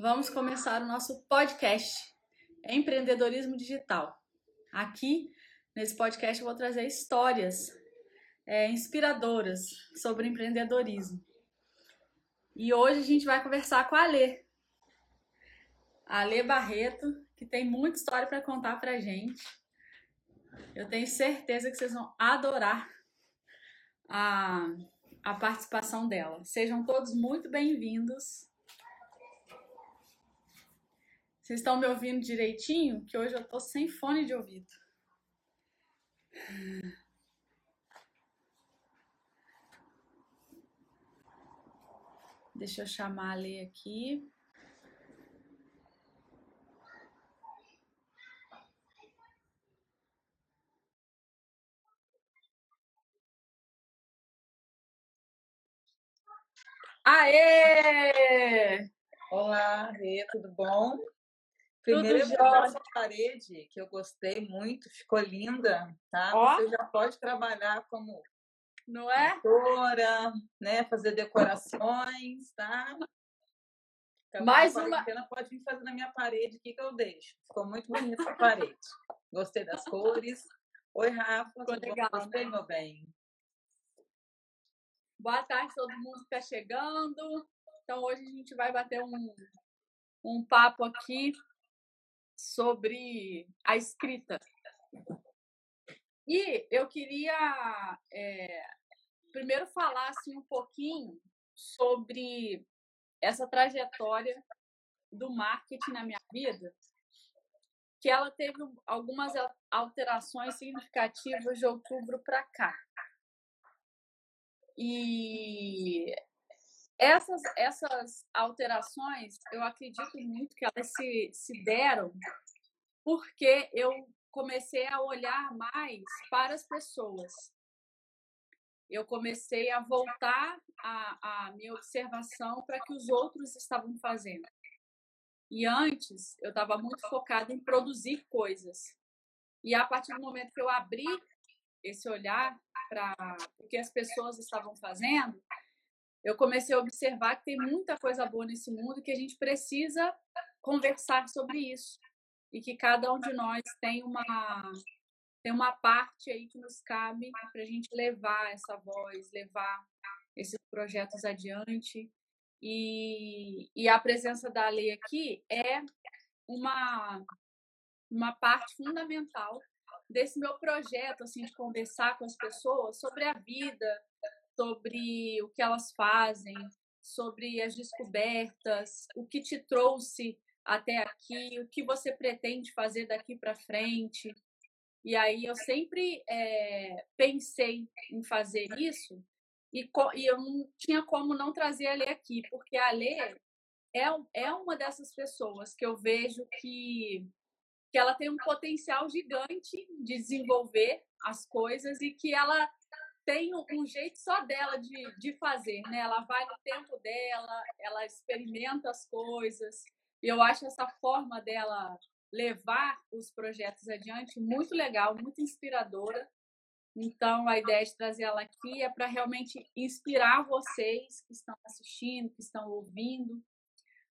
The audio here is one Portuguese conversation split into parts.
Vamos começar o nosso podcast Empreendedorismo Digital. Aqui, nesse podcast, eu vou trazer histórias é, inspiradoras sobre empreendedorismo. E hoje a gente vai conversar com a Alê. A Alê Barreto, que tem muita história para contar para gente. Eu tenho certeza que vocês vão adorar a, a participação dela. Sejam todos muito bem-vindos. Vocês estão me ouvindo direitinho? Que hoje eu tô sem fone de ouvido. Deixa eu chamar a Lê aqui. Aê! Olá, Rê, tudo bom? Primeiro essa parede, que eu gostei muito, ficou linda, tá? Ó. Você já pode trabalhar como Não é? pintora, né? Fazer decorações, tá? Acabou Mais a uma- quarentena, pode vir fazer na minha parede aqui que eu deixo. Ficou muito bonita a parede. Gostei das cores. Oi, Rafa. Ficou legal, Gostei, né? meu bem. Boa tarde, todo mundo que está chegando. Então, hoje a gente vai bater um, um papo aqui sobre a escrita. E eu queria é, primeiro falar assim, um pouquinho sobre essa trajetória do marketing na minha vida, que ela teve algumas al- alterações significativas de outubro para cá. E essas, essas alterações, eu acredito muito que elas se, se deram porque eu comecei a olhar mais para as pessoas. Eu comecei a voltar a, a minha observação para que os outros estavam fazendo. E antes, eu estava muito focada em produzir coisas. E a partir do momento que eu abri esse olhar para o que as pessoas estavam fazendo, eu comecei a observar que tem muita coisa boa nesse mundo que a gente precisa conversar sobre isso. E que cada um de nós tem uma, tem uma parte aí que nos cabe para a gente levar essa voz, levar esses projetos adiante. E, e a presença da lei aqui é uma, uma parte fundamental desse meu projeto, assim, de conversar com as pessoas sobre a vida, sobre o que elas fazem, sobre as descobertas, o que te trouxe até aqui, o que você pretende fazer daqui para frente. E aí eu sempre é, pensei em fazer isso e, e eu não tinha como não trazer a Lê aqui, porque a Lê é, é uma dessas pessoas que eu vejo que, que ela tem um potencial gigante de desenvolver as coisas e que ela tem um, jeito só dela de, de fazer, né? Ela vai no tempo dela, ela experimenta as coisas. E eu acho essa forma dela levar os projetos adiante muito legal, muito inspiradora. Então, a ideia de trazer ela aqui é para realmente inspirar vocês que estão assistindo, que estão ouvindo,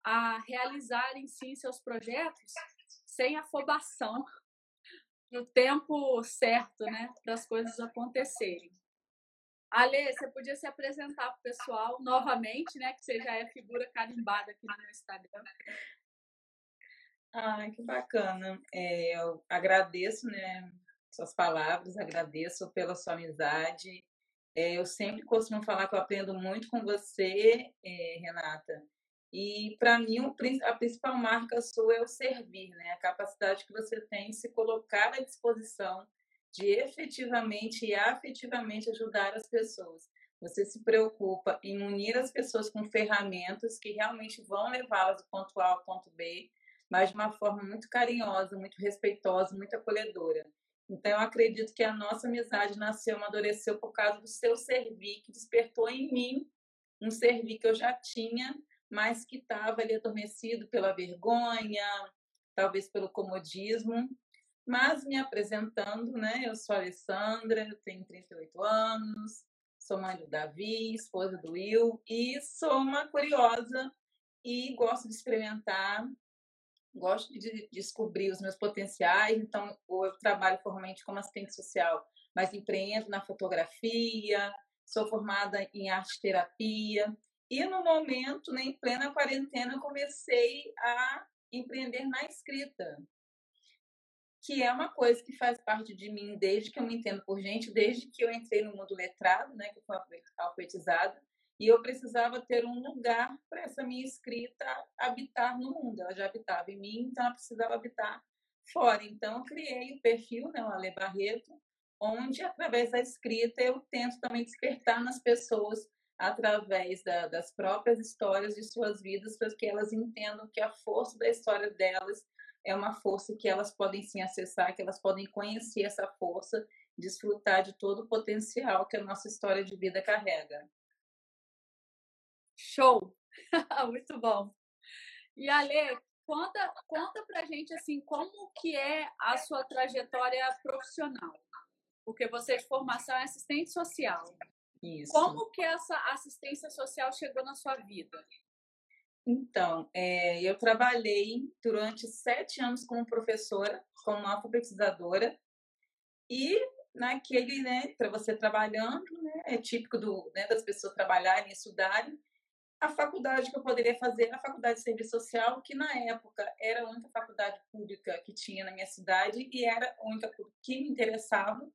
a realizarem sim seus projetos sem afobação, no tempo certo, né, para as coisas acontecerem. Ale, você podia se apresentar para o pessoal novamente, né, que você já é figura carimbada aqui no meu Instagram. Ai, que bacana. É, eu agradeço, né, suas palavras, agradeço pela sua amizade. É, eu sempre costumo falar que eu aprendo muito com você, é, Renata. E para mim a principal marca sua é o servir, né? A capacidade que você tem de se colocar à disposição de efetivamente e afetivamente ajudar as pessoas. Você se preocupa em unir as pessoas com ferramentas que realmente vão levá-las do ponto A ao ponto B, mas de uma forma muito carinhosa, muito respeitosa, muito acolhedora. Então, eu acredito que a nossa amizade nasceu, amadureceu por causa do seu servir, que despertou em mim um servir que eu já tinha, mas que estava ali adormecido pela vergonha, talvez pelo comodismo. Mas me apresentando, né? Eu sou a Alessandra, tenho 38 anos, sou mãe do Davi, esposa do Will, e sou uma curiosa e gosto de experimentar, gosto de descobrir os meus potenciais. Então, eu trabalho formalmente como assistente social, mas empreendo na fotografia, sou formada em arte terapia. E no momento, né, em plena quarentena, eu comecei a empreender na escrita, que é uma coisa que faz parte de mim desde que eu me entendo por gente, desde que eu entrei no mundo letrado, né, que eu fui alfabetizada, e eu precisava ter um lugar para essa minha escrita habitar no mundo. Ela já habitava em mim, então ela precisava habitar fora. Então eu criei o perfil, né, o Ale Barreto, onde através da escrita eu tento também despertar nas pessoas através da, das próprias histórias de suas vidas para que elas entendam que a força da história delas é uma força que elas podem sim acessar, que elas podem conhecer essa força, desfrutar de todo o potencial que a nossa história de vida carrega. Show! Muito bom. E Ale, conta, conta pra gente assim, como que é a sua trajetória profissional? Porque você de formação é assistente social. Isso. Como que essa assistência social chegou na sua vida? Então, é, eu trabalhei durante sete anos como professora, como alfabetizadora, e naquele, né, para você trabalhando, né, é típico do, né, das pessoas trabalharem e estudarem, a faculdade que eu poderia fazer era a faculdade de serviço social, que na época era a única faculdade pública que tinha na minha cidade e era a única que me interessava.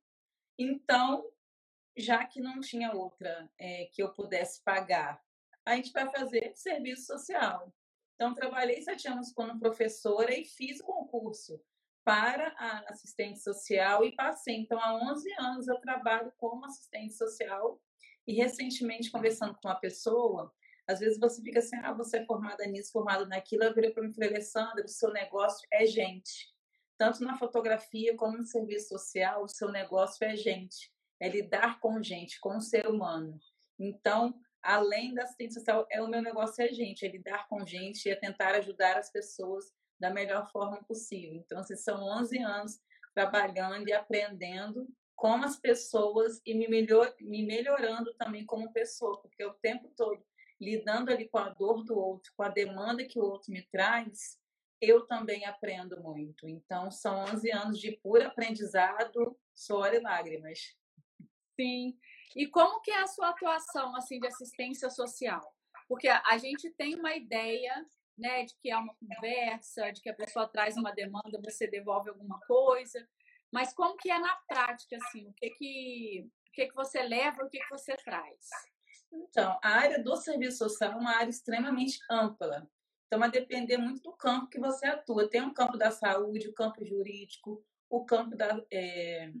Então, já que não tinha outra é, que eu pudesse pagar, a gente vai fazer serviço social. Então, trabalhei sete anos como professora e fiz o concurso para a assistente social e passei. Então, há 11 anos eu trabalho como assistente social e recentemente, conversando com uma pessoa, às vezes você fica assim, ah, você é formada nisso, formada naquilo. Eu virei para mim e falei, Alessandra, o seu negócio é gente. Tanto na fotografia como no serviço social, o seu negócio é gente. É lidar com gente, com o ser humano. Então, além da assistência social, é o meu negócio é gente, é lidar com gente e é tentar ajudar as pessoas da melhor forma possível. Então, assim, são 11 anos trabalhando e aprendendo com as pessoas e me, melhor, me melhorando também como pessoa, porque o tempo todo lidando ali com a dor do outro, com a demanda que o outro me traz, eu também aprendo muito. Então, são 11 anos de puro aprendizado, suor e lágrimas. Sim. E como que é a sua atuação assim de assistência social? Porque a gente tem uma ideia, né, de que é uma conversa, de que a pessoa traz uma demanda, você devolve alguma coisa, mas como que é na prática assim? O que que o que que você leva, o que que você traz? Então, a área do serviço social é uma área extremamente ampla. Então, vai depender muito do campo que você atua. Tem o campo da saúde, o campo jurídico, o campo da. É,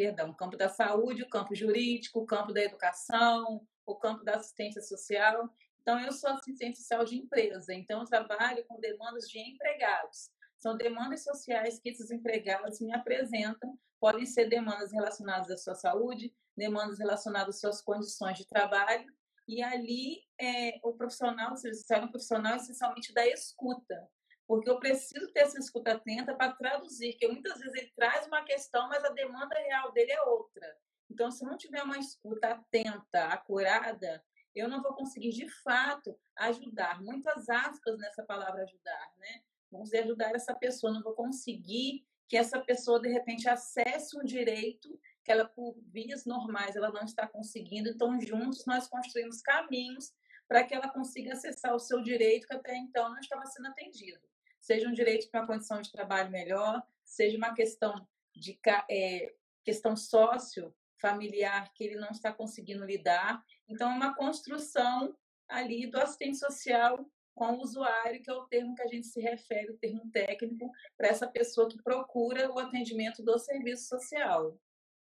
perdão, campo da saúde, o campo jurídico, o campo da educação, o campo da assistência social. Então, eu sou assistente social de empresa, então eu trabalho com demandas de empregados. São demandas sociais que esses empregados me apresentam, podem ser demandas relacionadas à sua saúde, demandas relacionadas às suas condições de trabalho, e ali é, o profissional, o serviço social é um profissional essencialmente da escuta, porque eu preciso ter essa escuta atenta para traduzir, que muitas vezes ele traz uma questão, mas a demanda real dele é outra. Então, se não tiver uma escuta atenta, acurada, eu não vou conseguir de fato ajudar. Muitas aspas nessa palavra ajudar, né? Vamos dizer, ajudar essa pessoa, não vou conseguir que essa pessoa de repente acesse um direito que ela por vias normais ela não está conseguindo, então juntos nós construímos caminhos para que ela consiga acessar o seu direito que até então não estava sendo atendido. Seja um direito para uma condição de trabalho melhor, seja uma questão de é, questão sócio familiar que ele não está conseguindo lidar. Então, é uma construção ali do assistente social com o usuário, que é o termo que a gente se refere, o termo técnico, para essa pessoa que procura o atendimento do serviço social.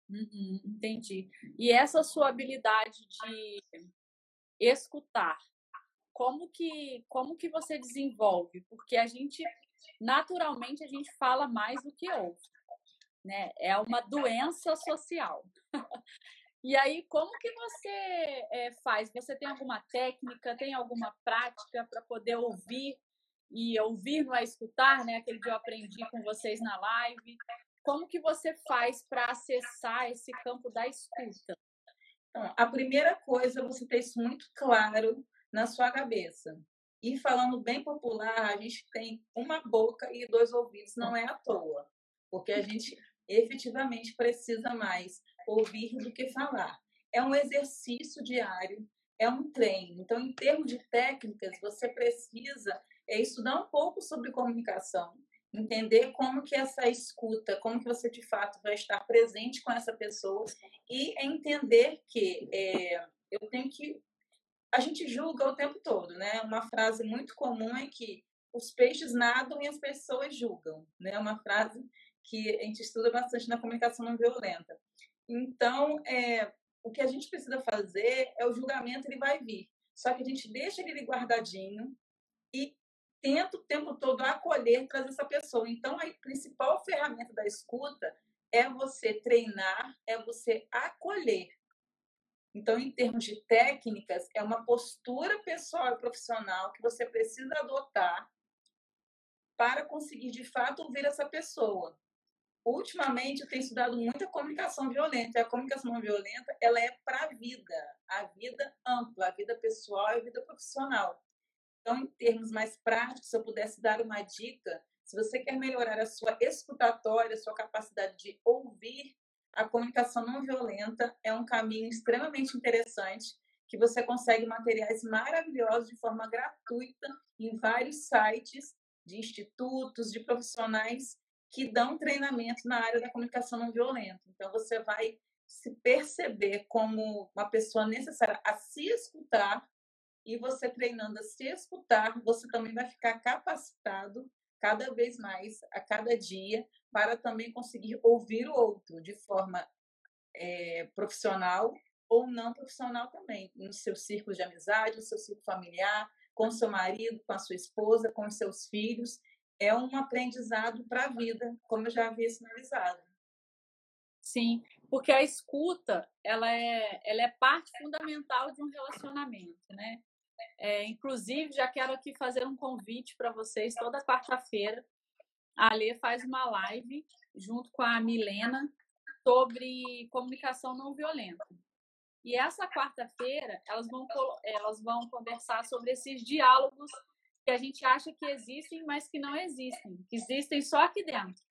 Uhum, entendi. E essa sua habilidade de escutar, como que como que você desenvolve? Porque a gente naturalmente a gente fala mais do que ouve, né? É uma doença social. e aí, como que você é, faz? Você tem alguma técnica, tem alguma prática para poder ouvir e ouvir não é escutar, né? Aquele que eu aprendi com vocês na live. Como que você faz para acessar esse campo da escuta? Então, a primeira coisa é você ter isso muito claro na sua cabeça. E falando bem popular, a gente tem uma boca e dois ouvidos, não é à toa, porque a gente efetivamente precisa mais ouvir do que falar. É um exercício diário, é um treino. Então, em termos de técnicas, você precisa é, estudar um pouco sobre comunicação, entender como que essa escuta, como que você de fato vai estar presente com essa pessoa e entender que é, eu tenho que a gente julga o tempo todo, né? Uma frase muito comum é que os peixes nadam e as pessoas julgam, né? Uma frase que a gente estuda bastante na comunicação não violenta. Então, é, o que a gente precisa fazer é o julgamento, ele vai vir. Só que a gente deixa ele guardadinho e tenta o tempo todo acolher, trazer essa pessoa. Então, a principal ferramenta da escuta é você treinar, é você acolher. Então, em termos de técnicas, é uma postura pessoal e profissional que você precisa adotar para conseguir, de fato, ouvir essa pessoa. Ultimamente, eu tenho estudado muita comunicação violenta. A comunicação não violenta, ela é para a vida, a vida ampla, a vida pessoal e a vida profissional. Então, em termos mais práticos, se eu pudesse dar uma dica, se você quer melhorar a sua escutatória, a sua capacidade de ouvir, a comunicação não violenta é um caminho extremamente interessante que você consegue materiais maravilhosos de forma gratuita em vários sites de institutos, de profissionais que dão treinamento na área da comunicação não violenta. Então, você vai se perceber como uma pessoa necessária a se escutar e você treinando a se escutar, você também vai ficar capacitado cada vez mais, a cada dia, para também conseguir ouvir o outro de forma é, profissional ou não profissional também, no seu círculo de amizade, no seu círculo familiar, com seu marido, com a sua esposa, com seus filhos é um aprendizado para a vida, como eu já havia sinalizado. Sim, porque a escuta ela é, ela é parte fundamental de um relacionamento, né? É, inclusive, já quero aqui fazer um convite para vocês toda quarta-feira. A Alê faz uma live junto com a Milena sobre comunicação não violenta. E essa quarta-feira elas vão, elas vão conversar sobre esses diálogos que a gente acha que existem, mas que não existem, que existem só aqui dentro.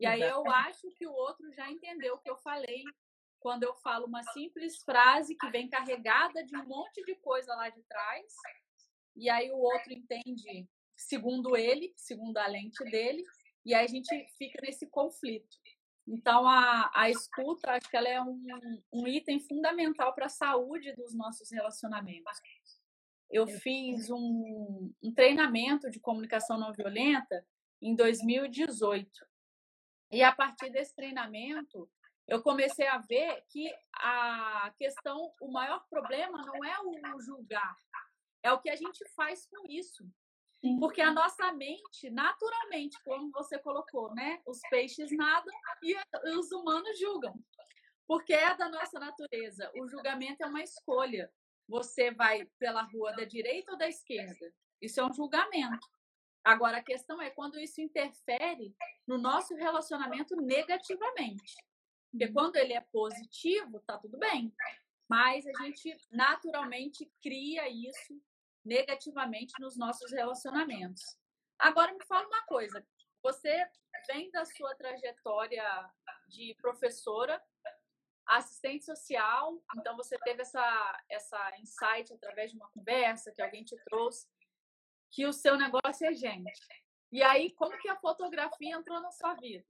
E aí eu acho que o outro já entendeu o que eu falei quando eu falo uma simples frase que vem carregada de um monte de coisa lá de trás, e aí o outro entende segundo ele, segundo a lente dele, e aí a gente fica nesse conflito. Então, a, a escuta, acho que ela é um, um item fundamental para a saúde dos nossos relacionamentos eu fiz um, um treinamento de comunicação não violenta em 2018. E a partir desse treinamento, eu comecei a ver que a questão, o maior problema não é o julgar, é o que a gente faz com isso. Porque a nossa mente, naturalmente, como você colocou, né? Os peixes nadam e os humanos julgam. Porque é da nossa natureza. O julgamento é uma escolha você vai pela rua da direita ou da esquerda. Isso é um julgamento. Agora, a questão é quando isso interfere no nosso relacionamento negativamente. Porque quando ele é positivo, tá tudo bem. Mas a gente naturalmente cria isso negativamente nos nossos relacionamentos. Agora, me fala uma coisa. Você vem da sua trajetória de professora assistente social, então você teve essa, essa insight através de uma conversa que alguém te trouxe, que o seu negócio é gente. E aí, como que a fotografia entrou na sua vida?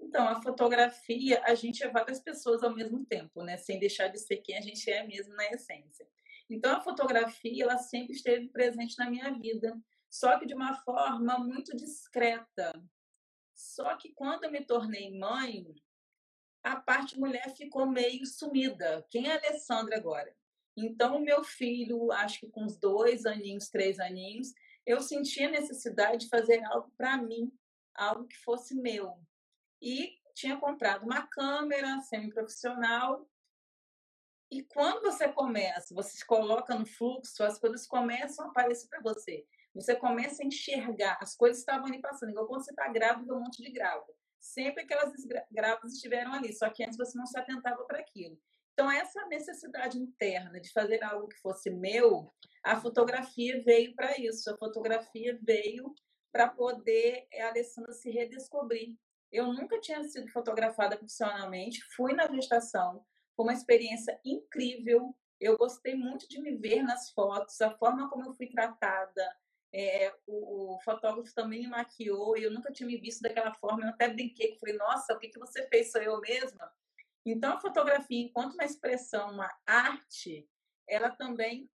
Então, a fotografia, a gente é várias pessoas ao mesmo tempo, né? Sem deixar de ser quem a gente é mesmo na essência. Então, a fotografia, ela sempre esteve presente na minha vida, só que de uma forma muito discreta. Só que quando eu me tornei mãe, a parte mulher ficou meio sumida. Quem é a Alessandra agora? Então, meu filho, acho que com uns dois aninhos, três aninhos, eu senti a necessidade de fazer algo para mim, algo que fosse meu. E tinha comprado uma câmera semi-profissional. E quando você começa, você se coloca no fluxo, as coisas começam a aparecer para você. Você começa a enxergar, as coisas estavam ali passando. Igual quando você está grávida, um monte de grávida sempre aquelas grávidas estiveram ali, só que antes você não se atentava para aquilo. Então, essa necessidade interna de fazer algo que fosse meu, a fotografia veio para isso. A fotografia veio para poder a Alessandra se redescobrir. Eu nunca tinha sido fotografada profissionalmente, fui na gestação, foi uma experiência incrível. Eu gostei muito de me ver nas fotos, a forma como eu fui tratada. É, o, o, fotógrafo também me maquiou, eu nunca tinha me visto daquela forma. Eu até brinquei, falei, nossa, o que, que você fez? Sou eu mesma? Então, a fotografia, enquanto uma expressão, uma arte, ela também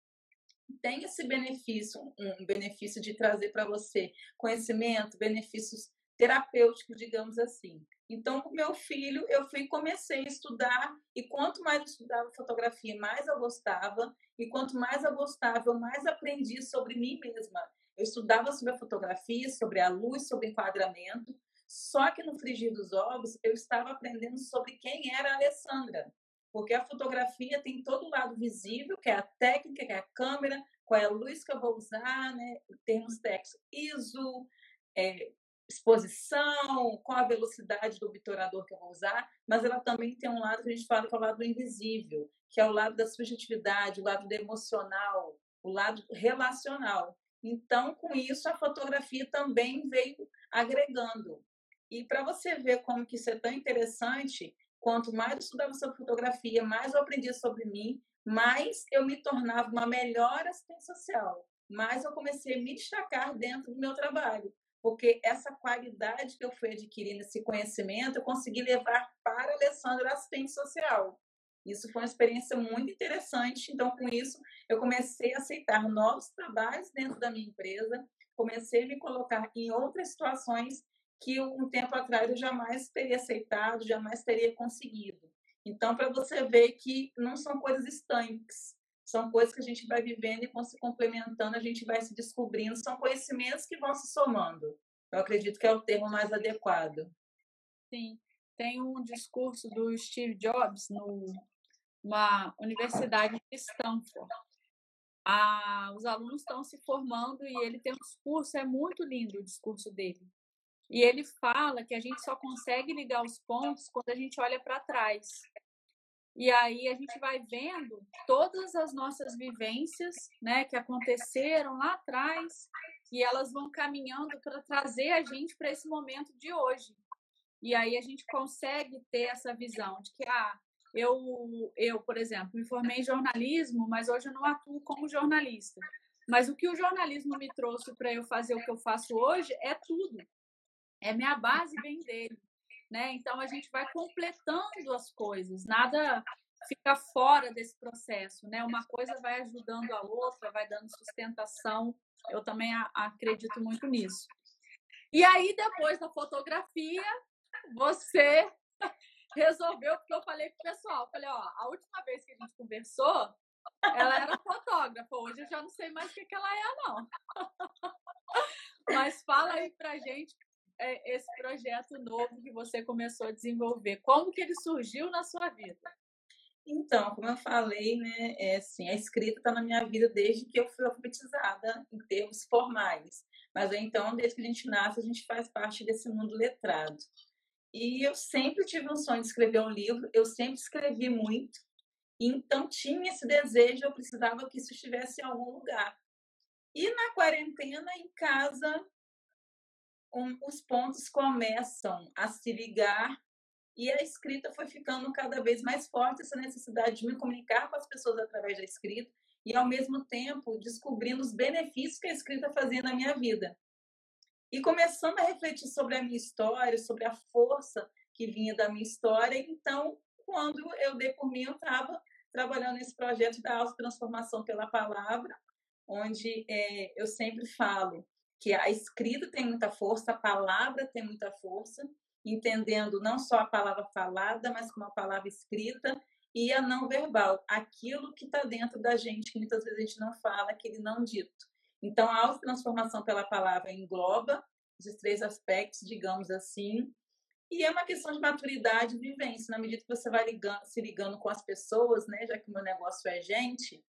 tem esse benefício, um benefício de trazer para você conhecimento, benefícios terapêuticos, digamos assim. Então, com meu filho, eu fui comecei a estudar e quanto mais eu estudava fotografia, mais eu gostava e quanto mais eu gostava, eu mais aprendi sobre mim mesma. Eu estudava sobre a fotografia, sobre a luz, sobre enquadramento. Só que no frigir dos ovos, eu estava aprendendo sobre quem era a Alessandra porque a fotografia tem todo o lado visível, que é a técnica, que é a câmera, qual é a luz que eu vou usar, né? termos técnicos, ISO, é, exposição, qual a velocidade do obturador que eu vou usar, mas ela também tem um lado que a gente fala que é o lado invisível, que é o lado da subjetividade, o lado do emocional, o lado relacional. Então, com isso, a fotografia também veio agregando. E para você ver como que isso é tão interessante, Quanto mais eu estudava sobre fotografia, mais eu aprendia sobre mim, mais eu me tornava uma melhor assistente social, mais eu comecei a me destacar dentro do meu trabalho, porque essa qualidade que eu fui adquirindo, esse conhecimento, eu consegui levar para a Alessandra assistente social. Isso foi uma experiência muito interessante. Então, com isso, eu comecei a aceitar novos trabalhos dentro da minha empresa, comecei a me colocar em outras situações que um tempo atrás eu jamais teria aceitado, jamais teria conseguido. Então, para você ver que não são coisas estanques, são coisas que a gente vai vivendo e vão se complementando, a gente vai se descobrindo, são conhecimentos que vão se somando. Eu acredito que é o termo mais adequado. Sim, tem um discurso do Steve Jobs numa universidade de Stanford. Os alunos estão se formando e ele tem um discurso, é muito lindo o discurso dele. E ele fala que a gente só consegue ligar os pontos quando a gente olha para trás. E aí a gente vai vendo todas as nossas vivências, né, que aconteceram lá atrás, e elas vão caminhando para trazer a gente para esse momento de hoje. E aí a gente consegue ter essa visão de que ah, eu eu, por exemplo, me formei em jornalismo, mas hoje eu não atuo como jornalista. Mas o que o jornalismo me trouxe para eu fazer o que eu faço hoje é tudo é minha base vem dele, né? Então a gente vai completando as coisas, nada fica fora desse processo, né? Uma coisa vai ajudando a outra, vai dando sustentação. Eu também acredito muito nisso. E aí depois da fotografia, você resolveu porque eu falei pro pessoal, falei, ó, a última vez que a gente conversou, ela era fotógrafa, hoje eu já não sei mais o que, que ela é, não. Mas fala aí pra gente é esse projeto novo que você começou a desenvolver? Como que ele surgiu na sua vida? Então, como eu falei, né, é assim, a escrita está na minha vida desde que eu fui alfabetizada em termos formais. Mas então, desde que a gente nasce, a gente faz parte desse mundo letrado. E eu sempre tive um sonho de escrever um livro, eu sempre escrevi muito. Então, tinha esse desejo, eu precisava que isso estivesse em algum lugar. E na quarentena, em casa, um, os pontos começam a se ligar e a escrita foi ficando cada vez mais forte, essa necessidade de me comunicar com as pessoas através da escrita e, ao mesmo tempo, descobrindo os benefícios que a escrita fazia na minha vida. E começando a refletir sobre a minha história, sobre a força que vinha da minha história, então, quando eu dei por mim, eu estava trabalhando nesse projeto da autotransformação pela palavra, onde é, eu sempre falo que a escrita tem muita força, a palavra tem muita força, entendendo não só a palavra falada, mas como a palavra escrita e a não verbal, aquilo que está dentro da gente, que muitas vezes a gente não fala, aquele não dito. Então, a autotransformação pela palavra engloba esses três aspectos, digamos assim, e é uma questão de maturidade e vivência. Na medida que você vai ligando, se ligando com as pessoas, né, já que o meu negócio é gente,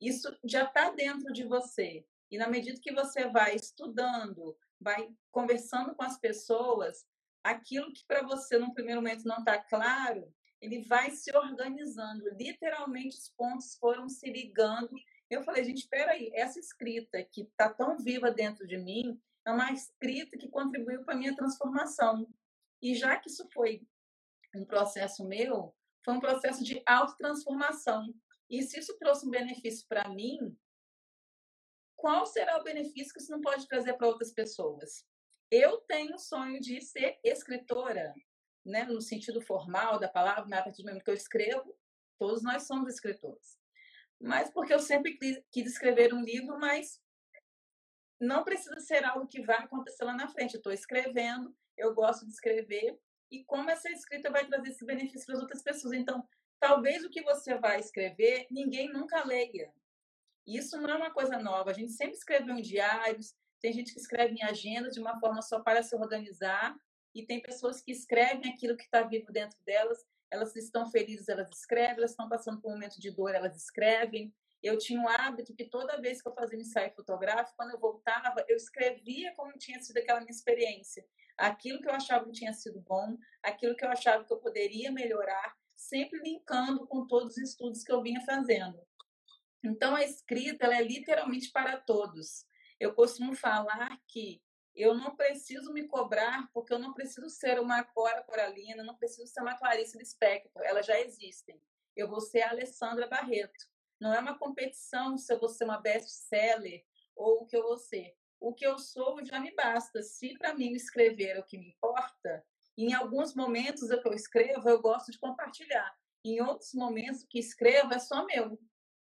isso já está dentro de você. E na medida que você vai estudando, vai conversando com as pessoas, aquilo que para você no primeiro momento não está claro, ele vai se organizando. Literalmente os pontos foram se ligando Eu falei, gente, espera aí, essa escrita que está tão viva dentro de mim é uma escrita que contribuiu para a minha transformação. E já que isso foi um processo meu, foi um processo de autotransformação. E se isso trouxe um benefício para mim, qual será o benefício que isso não pode trazer para outras pessoas? Eu tenho o sonho de ser escritora, né, no sentido formal da palavra, mas a partir do momento que eu escrevo, todos nós somos escritores. Mas porque eu sempre quis escrever um livro, mas não precisa ser algo que vai acontecer lá na frente. Eu estou escrevendo, eu gosto de escrever, e como essa escrita vai trazer esse benefício para as outras pessoas. Então, talvez o que você vai escrever, ninguém nunca leia. Isso não é uma coisa nova. A gente sempre escreveu em diários, tem gente que escreve em agenda de uma forma só para se organizar, e tem pessoas que escrevem aquilo que está vivo dentro delas. Elas estão felizes, elas escrevem, elas estão passando por um momento de dor, elas escrevem. Eu tinha um hábito que toda vez que eu fazia um ensaio fotográfico, quando eu voltava, eu escrevia como tinha sido aquela minha experiência. Aquilo que eu achava que tinha sido bom, aquilo que eu achava que eu poderia melhorar, sempre linkando com todos os estudos que eu vinha fazendo. Então, a escrita ela é literalmente para todos. Eu costumo falar que eu não preciso me cobrar, porque eu não preciso ser uma Cora Coralina, não preciso ser uma Clarice Lispector, elas já existem. Eu vou ser a Alessandra Barreto. Não é uma competição se eu vou ser uma best-seller ou o que eu vou ser. O que eu sou já me basta. Se para mim escrever é o que me importa, em alguns momentos o que eu escrevo eu gosto de compartilhar. Em outros momentos que escrevo é só meu.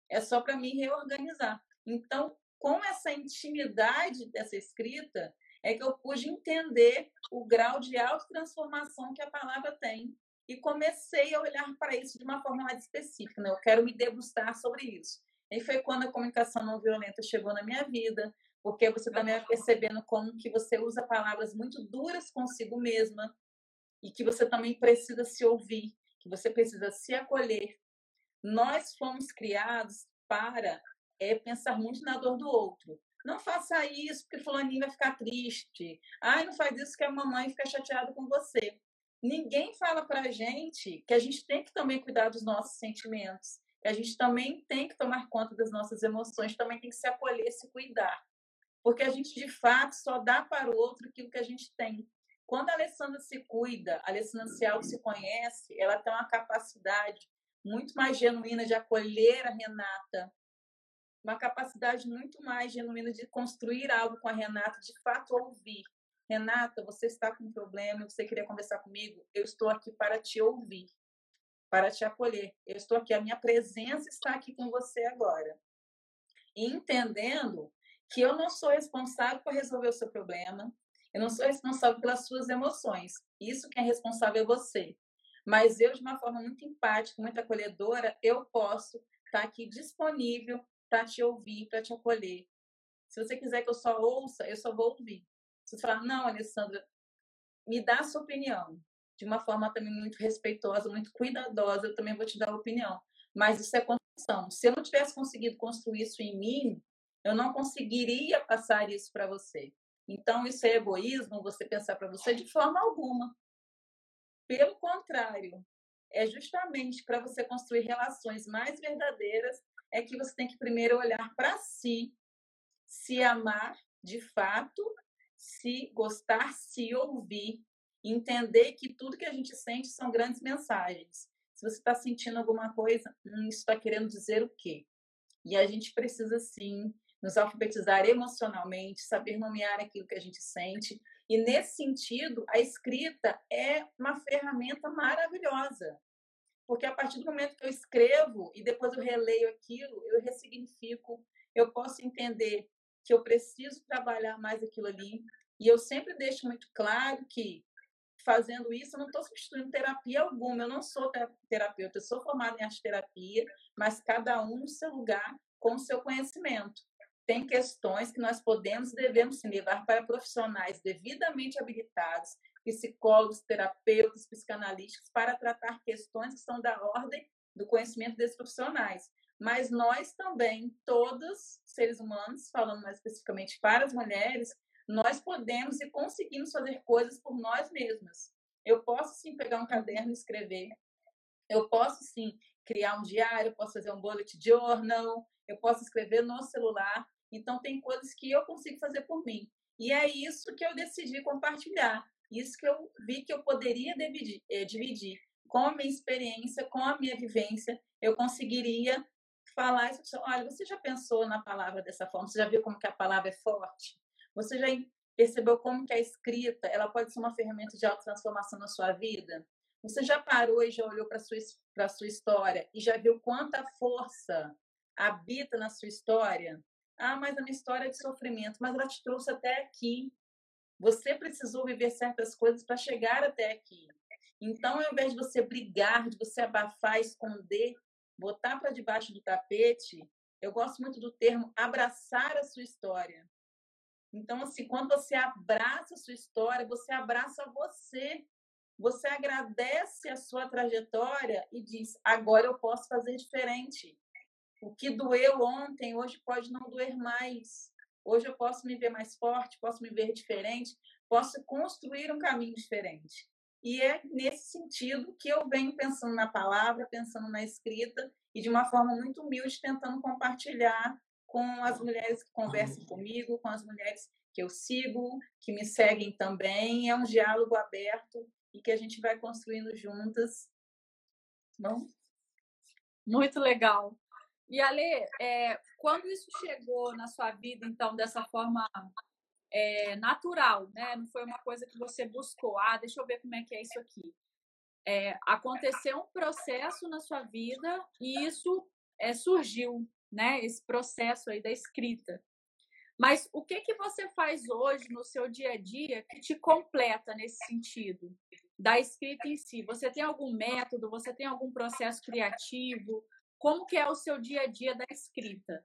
É só para mim reorganizar. Então, com essa intimidade dessa escrita, é que eu pude entender o grau de autotransformação que a palavra tem e comecei a olhar para isso de uma forma mais específica. Né? Eu quero me degustar sobre isso. E foi quando a comunicação não violenta chegou na minha vida, porque você também vai percebendo como que você usa palavras muito duras consigo mesma e que você também precisa se ouvir, que você precisa se acolher. Nós fomos criados para é, pensar muito na dor do outro. Não faça isso porque fulaninho vai ficar triste. Ai, não faz isso que a mamãe fica chateada com você. Ninguém fala para a gente que a gente tem que também cuidar dos nossos sentimentos, que a gente também tem que tomar conta das nossas emoções, também tem que se acolher, se cuidar. Porque a gente, de fato, só dá para o outro aquilo que a gente tem. Quando a Alessandra se cuida, a Alessandra se auto se conhece, ela tem uma capacidade muito mais genuína de acolher a Renata, uma capacidade muito mais genuína de construir algo com a Renata, de fato ouvir. Renata, você está com um problema, você queria conversar comigo? Eu estou aqui para te ouvir, para te acolher. Eu estou aqui, a minha presença está aqui com você agora. E entendendo que eu não sou responsável por resolver o seu problema, eu não sou responsável pelas suas emoções. Isso quem é responsável é você. Mas eu, de uma forma muito empática, muito acolhedora, eu posso estar aqui disponível para te ouvir, para te acolher. Se você quiser que eu só ouça, eu só vou ouvir. Se você falar, não, Alessandra, me dá a sua opinião, de uma forma também muito respeitosa, muito cuidadosa, eu também vou te dar a opinião. Mas isso é construção. Se eu não tivesse conseguido construir isso em mim, eu não conseguiria passar isso para você. Então, isso é egoísmo, você pensar para você de forma alguma. Pelo contrário, é justamente para você construir relações mais verdadeiras é que você tem que primeiro olhar para si, se amar de fato, se gostar, se ouvir, entender que tudo que a gente sente são grandes mensagens. Se você está sentindo alguma coisa, hum, isso está querendo dizer o quê? E a gente precisa sim nos alfabetizar emocionalmente, saber nomear aquilo que a gente sente. E nesse sentido, a escrita é uma ferramenta maravilhosa. Porque a partir do momento que eu escrevo e depois eu releio aquilo, eu ressignifico, eu posso entender que eu preciso trabalhar mais aquilo ali. E eu sempre deixo muito claro que, fazendo isso, eu não estou substituindo terapia alguma. Eu não sou terapeuta, eu sou formada em arte terapia, mas cada um no seu lugar, com o seu conhecimento. Tem questões que nós podemos e devemos levar para profissionais devidamente habilitados, psicólogos, terapeutas, psicanalíticos, para tratar questões que são da ordem do conhecimento desses profissionais. Mas nós também, todos seres humanos, falando mais especificamente para as mulheres, nós podemos e conseguimos fazer coisas por nós mesmas. Eu posso sim pegar um caderno e escrever. Eu posso sim criar um diário, posso fazer um bullet journal, eu posso escrever no celular. Então, tem coisas que eu consigo fazer por mim. E é isso que eu decidi compartilhar. Isso que eu vi que eu poderia dividir, eh, dividir com a minha experiência, com a minha vivência, eu conseguiria falar isso. Olha, você já pensou na palavra dessa forma? Você já viu como que a palavra é forte? Você já percebeu como que a escrita ela pode ser uma ferramenta de autotransformação na sua vida? Você já parou e já olhou para sua para sua história e já viu quanta força habita na sua história? Ah, mas a minha história é de sofrimento, mas ela te trouxe até aqui. Você precisou viver certas coisas para chegar até aqui. Então, ao invés de você brigar, de você abafar, esconder, botar para debaixo do tapete, eu gosto muito do termo abraçar a sua história. Então, assim, quando você abraça a sua história, você abraça você. Você agradece a sua trajetória e diz: agora eu posso fazer diferente. O que doeu ontem, hoje pode não doer mais. Hoje eu posso me ver mais forte, posso me ver diferente, posso construir um caminho diferente. E é nesse sentido que eu venho pensando na palavra, pensando na escrita e de uma forma muito humilde tentando compartilhar com as mulheres que conversam comigo, com as mulheres que eu sigo, que me seguem também. É um diálogo aberto e que a gente vai construindo juntas. Bom? Muito legal. E Ale, é, quando isso chegou na sua vida, então, dessa forma é, natural, né? Não foi uma coisa que você buscou. Ah, deixa eu ver como é que é isso aqui. É, aconteceu um processo na sua vida e isso é, surgiu, né? Esse processo aí da escrita. Mas o que que você faz hoje no seu dia a dia que te completa nesse sentido da escrita em si? Você tem algum método? Você tem algum processo criativo? Como que é o seu dia a dia da escrita?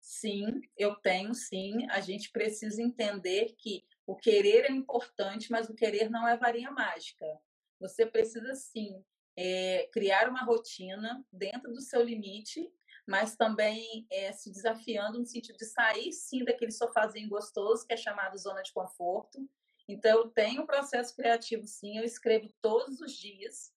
Sim, eu tenho sim. A gente precisa entender que o querer é importante, mas o querer não é varinha mágica. Você precisa sim é, criar uma rotina dentro do seu limite, mas também é, se desafiando no sentido de sair sim daquele sofazinho gostoso que é chamado zona de conforto. Então, eu tenho um processo criativo sim, eu escrevo todos os dias.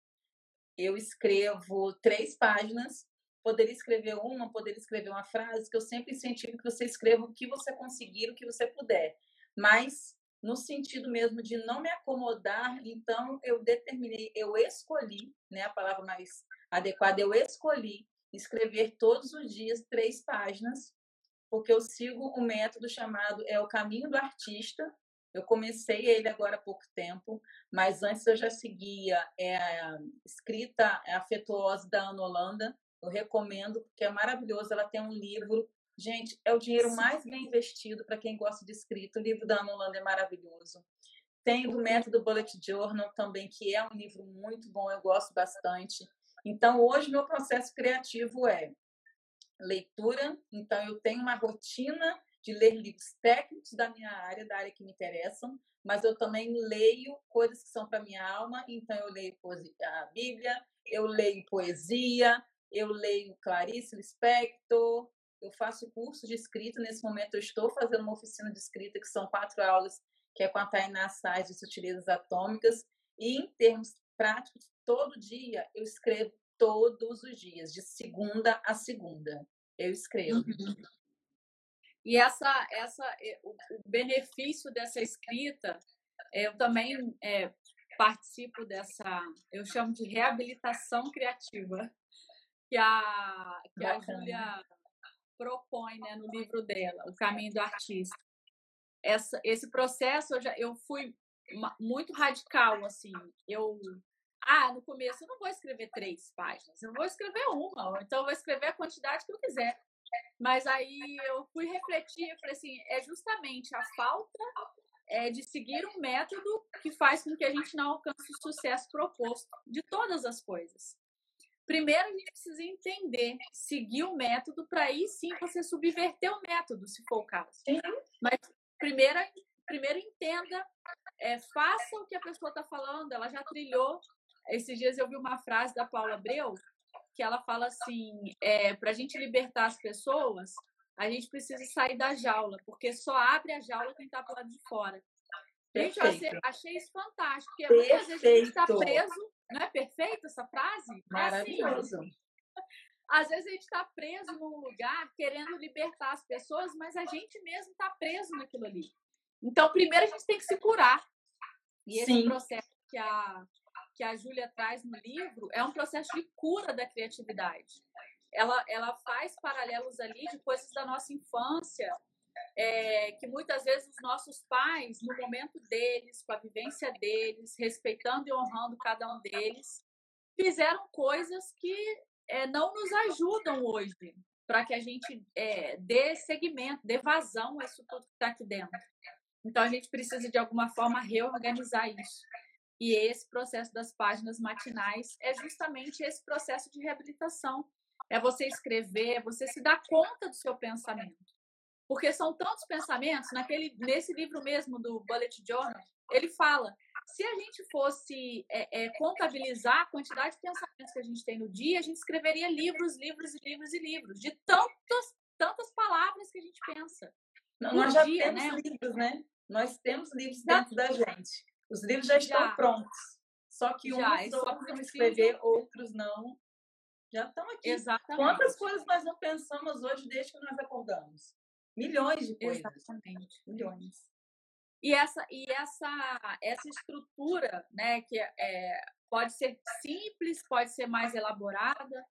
Eu escrevo três páginas poderia escrever uma, poderia escrever uma frase, que eu sempre incentivo que você escreva o que você conseguir, o que você puder. Mas no sentido mesmo de não me acomodar, então eu determinei, eu escolhi, né, a palavra mais adequada, eu escolhi escrever todos os dias três páginas, porque eu sigo um método chamado é o caminho do artista. Eu comecei ele agora há pouco tempo, mas antes eu já seguia é, a escrita afetuosa da Ana Holanda, eu recomendo, porque é maravilhoso. Ela tem um livro. Gente, é o dinheiro Sim. mais bem investido para quem gosta de escrita. O livro da Ana Holanda é maravilhoso. Tem do Método Bullet Journal também, que é um livro muito bom, eu gosto bastante. Então, hoje, meu processo criativo é leitura. Então, eu tenho uma rotina de ler livros técnicos da minha área, da área que me interessam, mas eu também leio coisas que são para minha alma. Então, eu leio a Bíblia, eu leio poesia, eu leio Clarice Lispector, eu faço curso de escrita. Nesse momento, eu estou fazendo uma oficina de escrita, que são quatro aulas, que é com a Tainá Sais de Sutilezas Atômicas. E, em termos práticos, todo dia eu escrevo todos os dias, de segunda a segunda. Eu escrevo. E essa, essa, o, benefício dessa escrita, eu também é, participo dessa, eu chamo de reabilitação criativa que a, que a Júlia propõe né, no livro dela, O Caminho do Artista. Essa, esse processo eu, já, eu fui muito radical, assim. Eu, ah, no começo eu não vou escrever três páginas, eu vou escrever uma, ou então eu vou escrever a quantidade que eu quiser. Mas aí eu fui refletir e falei assim, é justamente a falta é, de seguir um método que faz com que a gente não alcance o sucesso proposto de todas as coisas. Primeiro, a gente precisa entender, seguir o método, para aí sim você subverter o método, se for o caso. Mas primeiro, primeiro entenda, é, faça o que a pessoa está falando, ela já trilhou. Esses dias eu vi uma frase da Paula Abreu, que ela fala assim: é, para a gente libertar as pessoas, a gente precisa sair da jaula, porque só abre a jaula quem está do lado de fora. Gente, eu achei, isso fantástico, porque muitas vezes a gente está preso não é perfeita essa frase? Maravilhoso. É assim. Às vezes a gente está preso num lugar querendo libertar as pessoas, mas a gente mesmo está preso naquilo ali. Então, primeiro a gente tem que se curar. E esse Sim. processo que a, que a Júlia traz no livro é um processo de cura da criatividade. Ela, ela faz paralelos ali de coisas da nossa infância, é, que muitas vezes os nossos pais, no momento deles, com a vivência deles, respeitando e honrando cada um deles, fizeram coisas que é, não nos ajudam hoje para que a gente é, dê segmento, dê vazão a isso tudo que está aqui dentro. Então, a gente precisa, de alguma forma, reorganizar isso. E esse processo das páginas matinais é justamente esse processo de reabilitação. É você escrever, é você se dar conta do seu pensamento. Porque são tantos pensamentos, naquele, nesse livro mesmo do Bullet Journal, ele fala: se a gente fosse é, é, contabilizar a quantidade de pensamentos que a gente tem no dia, a gente escreveria livros, livros e livros e livros, de tantas, tantas palavras que a gente pensa. Não, nós já dia, temos né? livros, né? Nós temos livros dentro da gente. Os livros já estão já, prontos. Só que já, uns vão escrever, outros não. Já estão aqui. Exatamente. Quantas coisas nós não pensamos hoje desde que nós acordamos? Milhões de coisas. Exatamente. Milhões. E essa, e essa, essa estrutura, né, que é, pode ser simples, pode ser mais elaborada,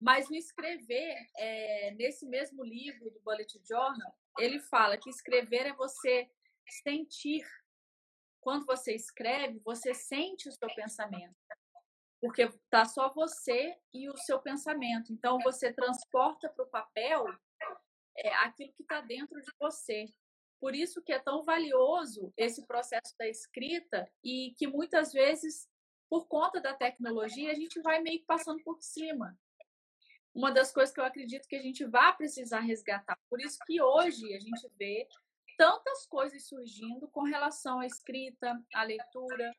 mas o escrever, é, nesse mesmo livro do Bullet Journal, ele fala que escrever é você sentir. Quando você escreve, você sente o seu pensamento. Porque tá só você e o seu pensamento. Então, você transporta para o papel é, aquilo que está dentro de você. Por isso que é tão valioso esse processo da escrita e que muitas vezes, por conta da tecnologia, a gente vai meio que passando por cima. Uma das coisas que eu acredito que a gente vai precisar resgatar. Por isso que hoje a gente vê tantas coisas surgindo com relação à escrita, à leitura,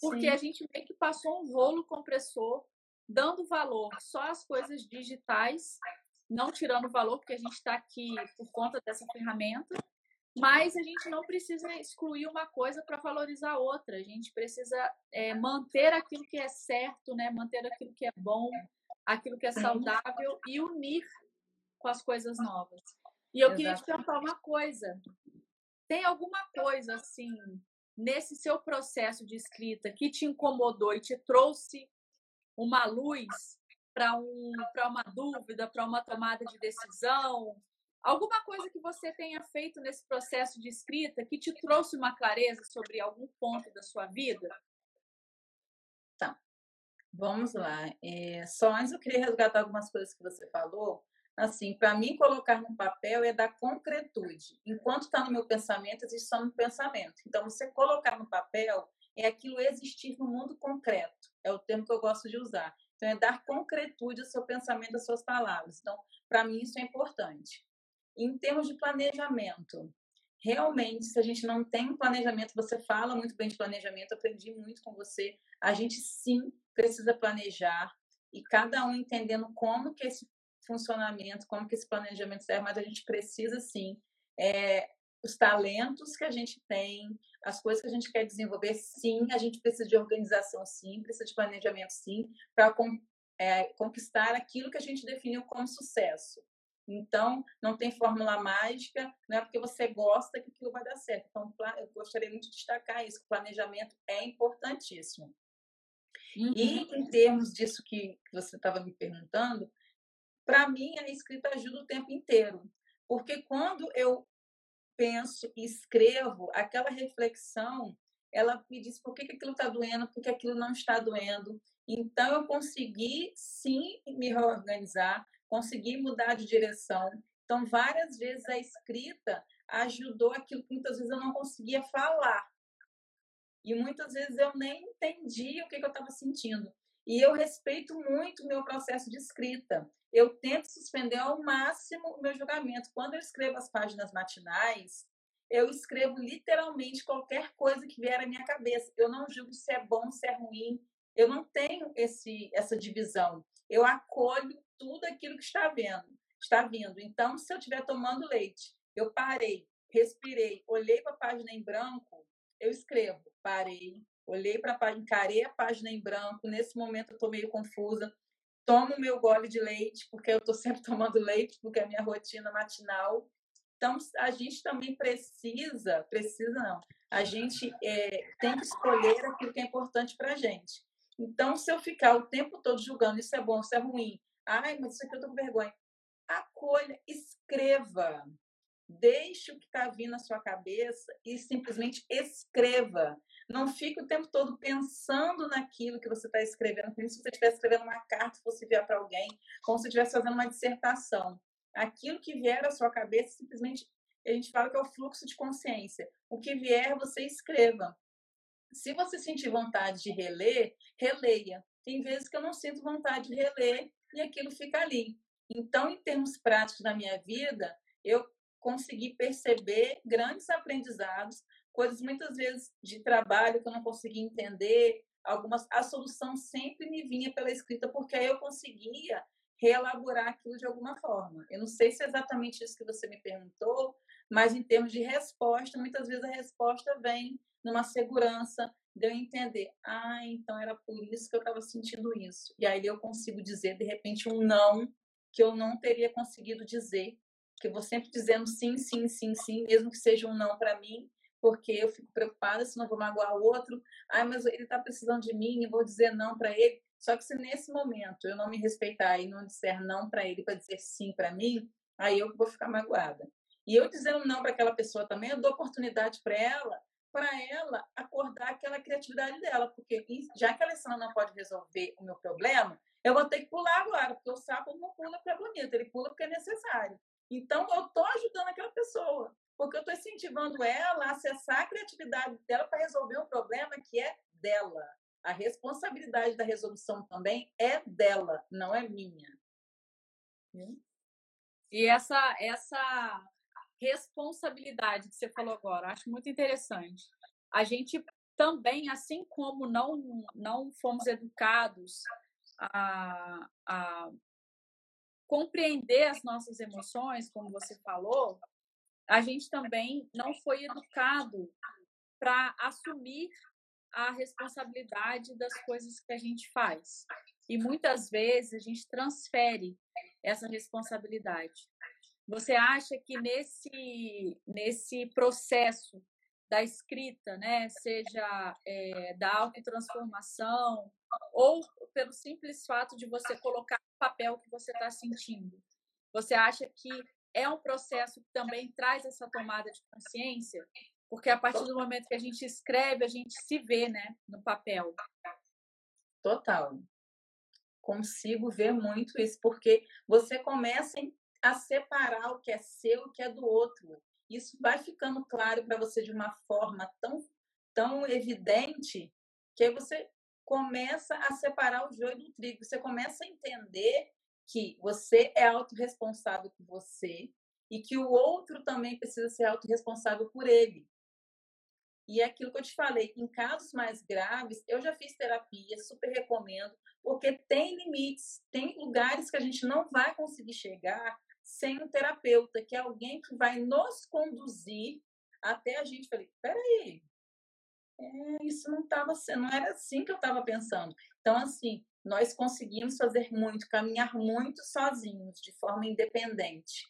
porque Sim. a gente meio que passou um rolo compressor dando valor só às coisas digitais, não tirando valor, porque a gente está aqui por conta dessa ferramenta, mas a gente não precisa excluir uma coisa para valorizar outra. A gente precisa é, manter aquilo que é certo, né? manter aquilo que é bom, aquilo que é saudável e unir com as coisas novas. E eu Exato. queria te perguntar uma coisa. Tem alguma coisa assim nesse seu processo de escrita que te incomodou e te trouxe uma luz para um, uma dúvida, para uma tomada de decisão? Alguma coisa que você tenha feito nesse processo de escrita que te trouxe uma clareza sobre algum ponto da sua vida? Tá. Vamos lá. É, só antes eu queria resgatar algumas coisas que você falou assim, para mim colocar no papel é dar concretude. Enquanto está no meu pensamento, existe só no pensamento. Então, você colocar no papel é aquilo existir no mundo concreto. É o termo que eu gosto de usar. Então, é dar concretude ao seu pensamento, às suas palavras. Então, para mim, isso é importante. Em termos de planejamento, realmente, se a gente não tem planejamento, você fala muito bem de planejamento, aprendi muito com você. A gente sim precisa planejar e cada um entendendo como que esse funcionamento, como que esse planejamento serve, mas a gente precisa sim é, os talentos que a gente tem, as coisas que a gente quer desenvolver, sim, a gente precisa de organização, sim, precisa de planejamento, sim, para é, conquistar aquilo que a gente definiu como sucesso. Então, não tem fórmula mágica, não é porque você gosta que aquilo vai dar certo. Então, eu gostaria muito de destacar isso, que o planejamento é importantíssimo. Uhum. E em termos disso que você estava me perguntando, para mim, a escrita ajuda o tempo inteiro. Porque quando eu penso e escrevo, aquela reflexão, ela me diz por que, que aquilo está doendo, por que aquilo não está doendo. Então, eu consegui, sim, me reorganizar, consegui mudar de direção. Então, várias vezes a escrita ajudou aquilo que muitas vezes eu não conseguia falar. E muitas vezes eu nem entendia o que, que eu estava sentindo. E eu respeito muito o meu processo de escrita eu tento suspender ao máximo o meu julgamento. Quando eu escrevo as páginas matinais, eu escrevo literalmente qualquer coisa que vier à minha cabeça. Eu não julgo se é bom, se é ruim. Eu não tenho esse, essa divisão. Eu acolho tudo aquilo que está vendo, está vindo. Então, se eu estiver tomando leite, eu parei, respirei, olhei para a página em branco, eu escrevo. Parei, olhei para encarei a página em branco. Nesse momento, eu estou meio confusa tomo o meu gole de leite, porque eu estou sempre tomando leite, porque é a minha rotina matinal. Então, a gente também precisa, precisa não, a gente é, tem que escolher aquilo que é importante para a gente. Então, se eu ficar o tempo todo julgando isso é bom, isso é ruim, ai, mas isso aqui eu estou com vergonha, acolha, escreva. Deixe o que está vindo na sua cabeça e simplesmente escreva. Não fique o tempo todo pensando naquilo que você está escrevendo, como se você estivesse escrevendo uma carta e fosse enviar para alguém, como se estivesse fazendo uma dissertação. Aquilo que vier à sua cabeça, simplesmente, a gente fala que é o fluxo de consciência. O que vier, você escreva. Se você sentir vontade de reler, releia. Tem vezes que eu não sinto vontade de reler e aquilo fica ali. Então, em termos práticos da minha vida, eu consegui perceber grandes aprendizados, coisas muitas vezes de trabalho que eu não conseguia entender, algumas a solução sempre me vinha pela escrita porque aí eu conseguia reelaborar aquilo de alguma forma. Eu não sei se é exatamente isso que você me perguntou, mas em termos de resposta, muitas vezes a resposta vem numa segurança de eu entender, ah, então era por isso que eu estava sentindo isso. E aí eu consigo dizer de repente um não que eu não teria conseguido dizer, que eu vou sempre dizendo sim, sim, sim, sim, mesmo que seja um não para mim, porque eu fico preocupada se não vou magoar o outro. Ai, mas ele está precisando de mim, eu vou dizer não para ele. Só que se nesse momento eu não me respeitar e não disser não para ele para dizer sim para mim, aí eu vou ficar magoada. E eu dizendo não para aquela pessoa também, eu dou oportunidade para ela, para ela acordar aquela criatividade dela, porque já que a Alessandra não pode resolver o meu problema, eu vou ter que pular agora, porque o sapo não pula porque é bonito, ele pula porque é necessário. Então, eu estou ajudando aquela pessoa, porque eu estou incentivando ela a acessar a criatividade dela para resolver um problema que é dela. A responsabilidade da resolução também é dela, não é minha. E essa, essa responsabilidade que você falou agora, acho muito interessante. A gente também, assim como não, não fomos educados a, a compreender as nossas emoções, como você falou, a gente também não foi educado para assumir a responsabilidade das coisas que a gente faz. E muitas vezes a gente transfere essa responsabilidade. Você acha que nesse, nesse processo da escrita, né, seja é, da autotransformação, ou pelo simples fato de você colocar papel que você está sentindo? Você acha que é um processo que também traz essa tomada de consciência? Porque a partir do momento que a gente escreve, a gente se vê né, no papel. Total. Consigo ver muito isso, porque você começa a separar o que é seu e o que é do outro. Isso vai ficando claro para você de uma forma tão, tão evidente que você começa a separar o joio do trigo. Você começa a entender que você é autorresponsável por você e que o outro também precisa ser autorresponsável por ele. E é aquilo que eu te falei, em casos mais graves, eu já fiz terapia, super recomendo, porque tem limites, tem lugares que a gente não vai conseguir chegar sem um terapeuta, que é alguém que vai nos conduzir até a gente. Falei, peraí, é, isso não estava não era assim que eu estava pensando. Então, assim, nós conseguimos fazer muito, caminhar muito sozinhos, de forma independente.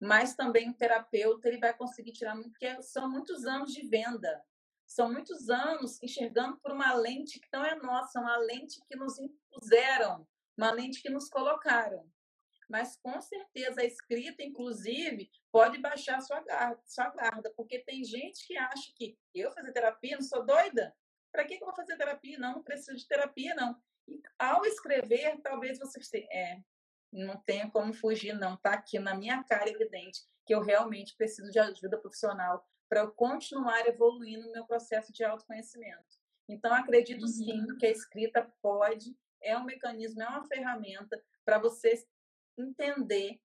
Mas também o terapeuta ele vai conseguir tirar muito, porque são muitos anos de venda. São muitos anos enxergando por uma lente que não é nossa, uma lente que nos impuseram, uma lente que nos colocaram mas com certeza a escrita, inclusive, pode baixar sua guarda, sua guarda, porque tem gente que acha que eu fazer terapia, não sou doida? Para que, eu vou fazer terapia? Não, não preciso de terapia, não. E, ao escrever, talvez você é, não tenha como fugir, não. Está aqui na minha cara evidente que eu realmente preciso de ajuda profissional para eu continuar evoluindo no meu processo de autoconhecimento. Então, acredito sim uhum. que a escrita pode, é um mecanismo, é uma ferramenta para você entender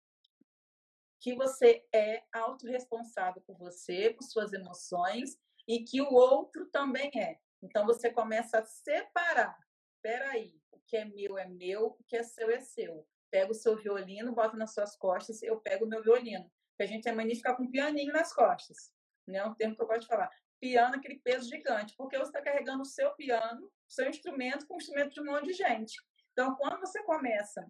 que você é autorresponsável por você, por suas emoções e que o outro também é. Então você começa a separar. Peraí, o que é meu é meu, o que é seu é seu. Pega o seu violino, bota nas suas costas, eu pego o meu violino. Porque a gente é mania de ficar com um pianinho nas costas. Né? É um termo que eu gosto de falar. Piano, aquele peso gigante. Porque você está carregando o seu piano, seu instrumento, com o instrumento de um monte de gente. Então, quando você começa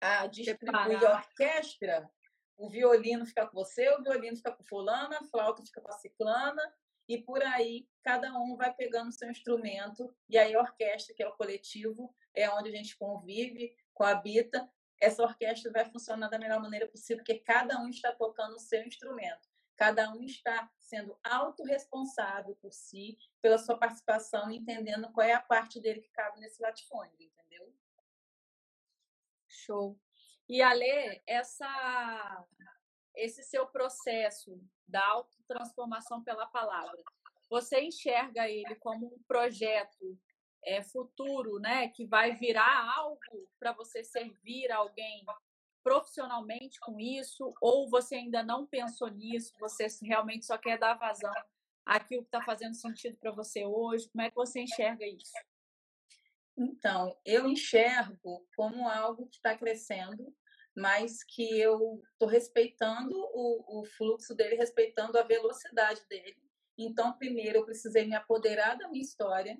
a distribuir a orquestra, o violino fica com você, o violino fica com fulana, a flauta fica com a ciclana, e por aí cada um vai pegando o seu instrumento, e aí a orquestra, que é o coletivo, é onde a gente convive, coabita, essa orquestra vai funcionar da melhor maneira possível, porque cada um está tocando o seu instrumento. Cada um está sendo autorresponsável por si, pela sua participação, entendendo qual é a parte dele que cabe nesse latifúndio, entendeu? Show. E Ale, essa esse seu processo da autotransformação pela palavra, você enxerga ele como um projeto é, futuro, né, que vai virar algo para você servir alguém profissionalmente com isso, ou você ainda não pensou nisso, você realmente só quer dar vazão àquilo que está fazendo sentido para você hoje? Como é que você enxerga isso? Então, eu enxergo como algo que está crescendo, mas que eu estou respeitando o, o fluxo dele, respeitando a velocidade dele. Então, primeiro, eu precisei me apoderar da minha história,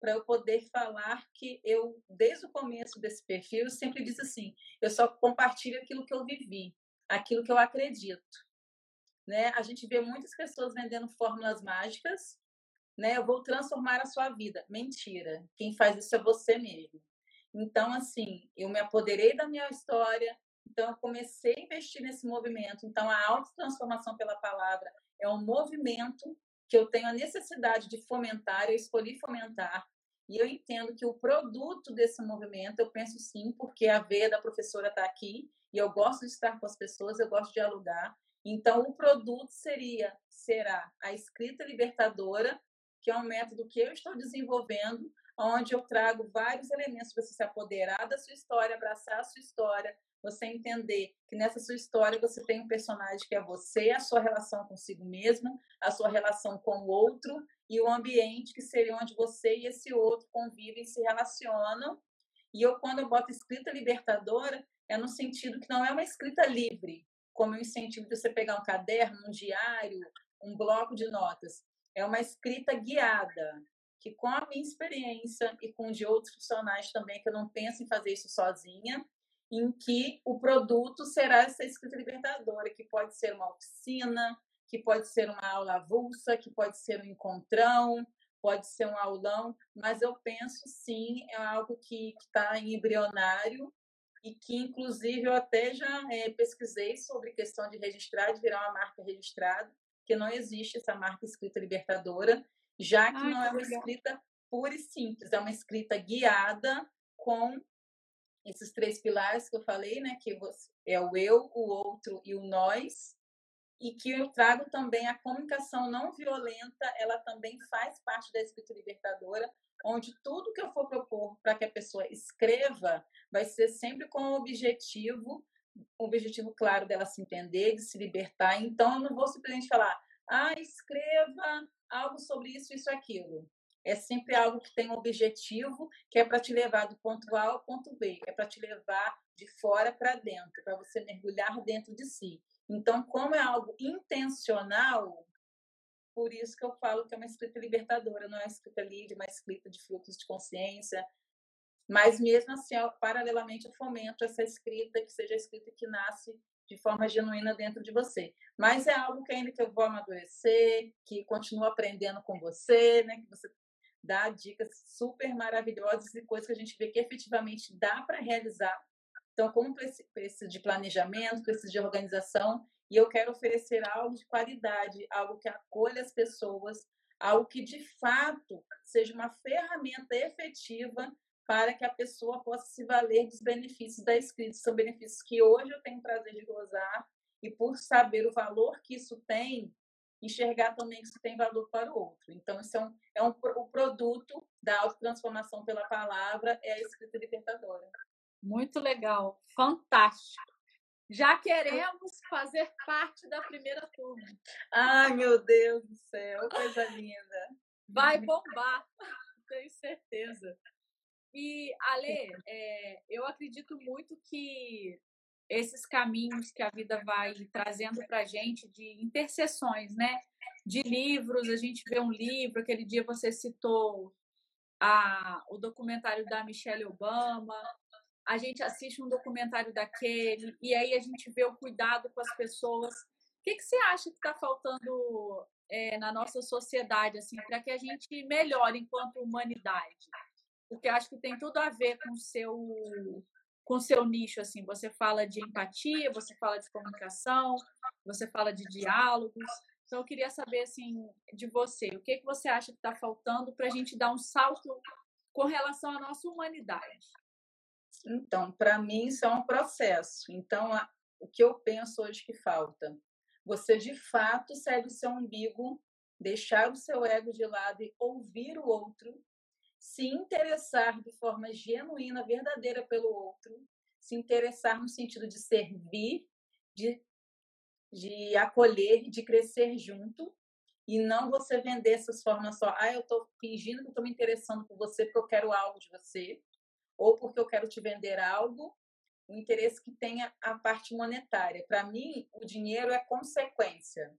para eu poder falar que eu, desde o começo desse perfil, sempre disse assim: eu só compartilho aquilo que eu vivi, aquilo que eu acredito. Né? A gente vê muitas pessoas vendendo fórmulas mágicas, né? Eu vou transformar a sua vida. Mentira. Quem faz isso é você mesmo. Então, assim, eu me apoderei da minha história, então eu comecei a investir nesse movimento. Então, a autotransformação pela palavra é um movimento que eu tenho a necessidade de fomentar, eu escolhi fomentar, e eu entendo que o produto desse movimento, eu penso sim, porque a veia da professora está aqui, e eu gosto de estar com as pessoas, eu gosto de dialogar. Então, o produto seria, será a escrita libertadora, que é um método que eu estou desenvolvendo, onde eu trago vários elementos para você se apoderar da sua história, abraçar a sua história, você entender que nessa sua história você tem um personagem que é você, a sua relação consigo mesmo, a sua relação com o outro e o ambiente que seria onde você e esse outro convivem, se relacionam. E eu, quando eu boto escrita libertadora, é no sentido que não é uma escrita livre, como o incentivo de você pegar um caderno, um diário, um bloco de notas. É uma escrita guiada, que com a minha experiência e com de outros profissionais também, que eu não penso em fazer isso sozinha, em que o produto será essa escrita libertadora, que pode ser uma oficina, que pode ser uma aula avulsa, que pode ser um encontrão, pode ser um aulão, mas eu penso sim, é algo que está em embrionário e que, inclusive, eu até já é, pesquisei sobre questão de registrar, de virar uma marca registrada, que não existe essa marca escrita libertadora, já que Ai, não é uma legal. escrita pura e simples, é uma escrita guiada com esses três pilares que eu falei, né, que é o eu, o outro e o nós, e que eu trago também a comunicação não violenta, ela também faz parte da escrita libertadora, onde tudo que eu for propor para que a pessoa escreva vai ser sempre com o objetivo, um objetivo claro dela se entender, de se libertar. Então, eu não vou simplesmente falar, ah, escreva algo sobre isso, isso, aquilo é sempre algo que tem um objetivo, que é para te levar do ponto A ao ponto B, é para te levar de fora para dentro, para você mergulhar dentro de si. Então, como é algo intencional, por isso que eu falo que é uma escrita libertadora, não é uma escrita livre, é uma escrita de frutos de consciência. Mas mesmo assim, paralelamente, eu fomento essa escrita, que seja a escrita que nasce de forma genuína dentro de você. Mas é algo que ainda que eu vou amadurecer, que continuo aprendendo com você, né? Que você dá dicas super maravilhosas e coisas que a gente vê que efetivamente dá para realizar. Então, como precisa de planejamento, precisa de organização, e eu quero oferecer algo de qualidade, algo que acolha as pessoas, algo que de fato seja uma ferramenta efetiva para que a pessoa possa se valer dos benefícios da escrita. São benefícios que hoje eu tenho prazer de gozar, e por saber o valor que isso tem, enxergar também que isso tem valor para o outro. Então, isso é um, é um o produto da autotransformação pela palavra, é a escrita libertadora. Muito legal, fantástico. Já queremos fazer parte da primeira turma. Ai, meu Deus do céu, coisa linda. Vai bombar, tenho certeza. E, Ale, é, eu acredito muito que esses caminhos que a vida vai trazendo para a gente de interseções, né? De livros, a gente vê um livro, aquele dia você citou a, o documentário da Michelle Obama, a gente assiste um documentário daquele, e aí a gente vê o cuidado com as pessoas. O que, que você acha que está faltando é, na nossa sociedade, assim, para que a gente melhore enquanto humanidade? Porque acho que tem tudo a ver com seu com seu nicho, assim, você fala de empatia, você fala de comunicação, você fala de diálogos. Então, eu queria saber, assim, de você, o que, que você acha que está faltando para a gente dar um salto com relação à nossa humanidade? Então, para mim, isso é um processo. Então, a, o que eu penso hoje que falta? Você, de fato, segue o seu umbigo, deixar o seu ego de lado e ouvir o outro, se interessar de forma genuína, verdadeira pelo outro, se interessar no sentido de servir, de, de acolher, de crescer junto, e não você vender essas formas só, ah, eu estou fingindo que estou me interessando por você porque eu quero algo de você, ou porque eu quero te vender algo, o interesse que tenha a parte monetária. Para mim, o dinheiro é consequência.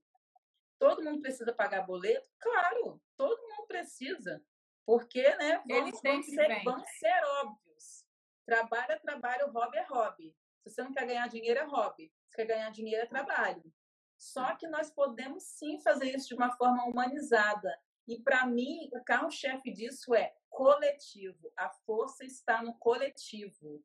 Todo mundo precisa pagar boleto? Claro, todo mundo precisa. Porque, né, vamos, vamos, ser, vamos ser óbvios. Trabalho é trabalho, hobby é hobby. Se você não quer ganhar dinheiro, é hobby. Se quer ganhar dinheiro, é trabalho. Só que nós podemos sim fazer isso de uma forma humanizada. E para mim, o carro-chefe disso é coletivo. A força está no coletivo.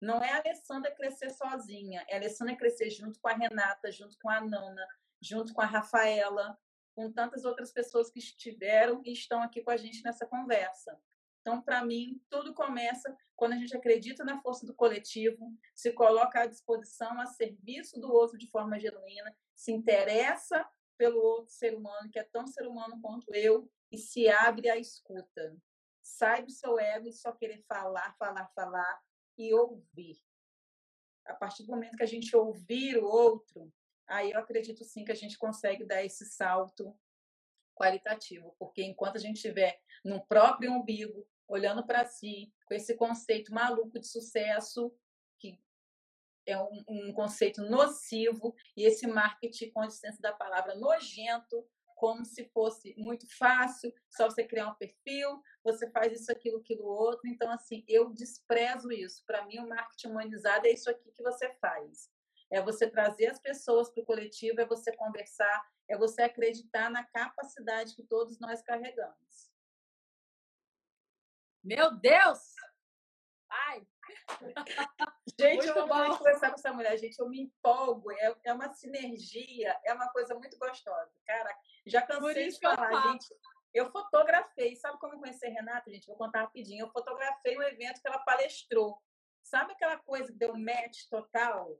Não é a Alessandra crescer sozinha, é a Alessandra crescer junto com a Renata, junto com a Nana, junto com a Rafaela, com tantas outras pessoas que estiveram e estão aqui com a gente nessa conversa. Então, para mim, tudo começa quando a gente acredita na força do coletivo, se coloca à disposição, a serviço do outro de forma genuína, se interessa pelo outro ser humano, que é tão ser humano quanto eu, e se abre à escuta. Sai do seu ego e só querer falar, falar, falar e ouvir. A partir do momento que a gente ouvir o outro, aí eu acredito sim que a gente consegue dar esse salto qualitativo, porque enquanto a gente estiver no próprio umbigo, olhando para si, com esse conceito maluco de sucesso, que é um, um, conceito nocivo, e esse marketing, com a licença da palavra, nojento, como se fosse muito fácil, só você criar um perfil, você faz isso, aquilo, aquilo, outro. Então, assim, eu desprezo isso. Para mim, o marketing humanizado é isso aqui que você faz é você trazer as pessoas para o coletivo, é você conversar, é você acreditar na capacidade que todos nós carregamos. Meu Deus! Ai! gente, muito eu vou conversar com essa mulher, gente. Eu me empolgo, é, é uma sinergia, é uma coisa muito gostosa. Cara, já cansei de falar, gente. Eu fotografei, sabe como eu conheci a Renata, gente? Vou contar rapidinho. Eu fotografei um evento que ela palestrou. Sabe aquela coisa que deu match total?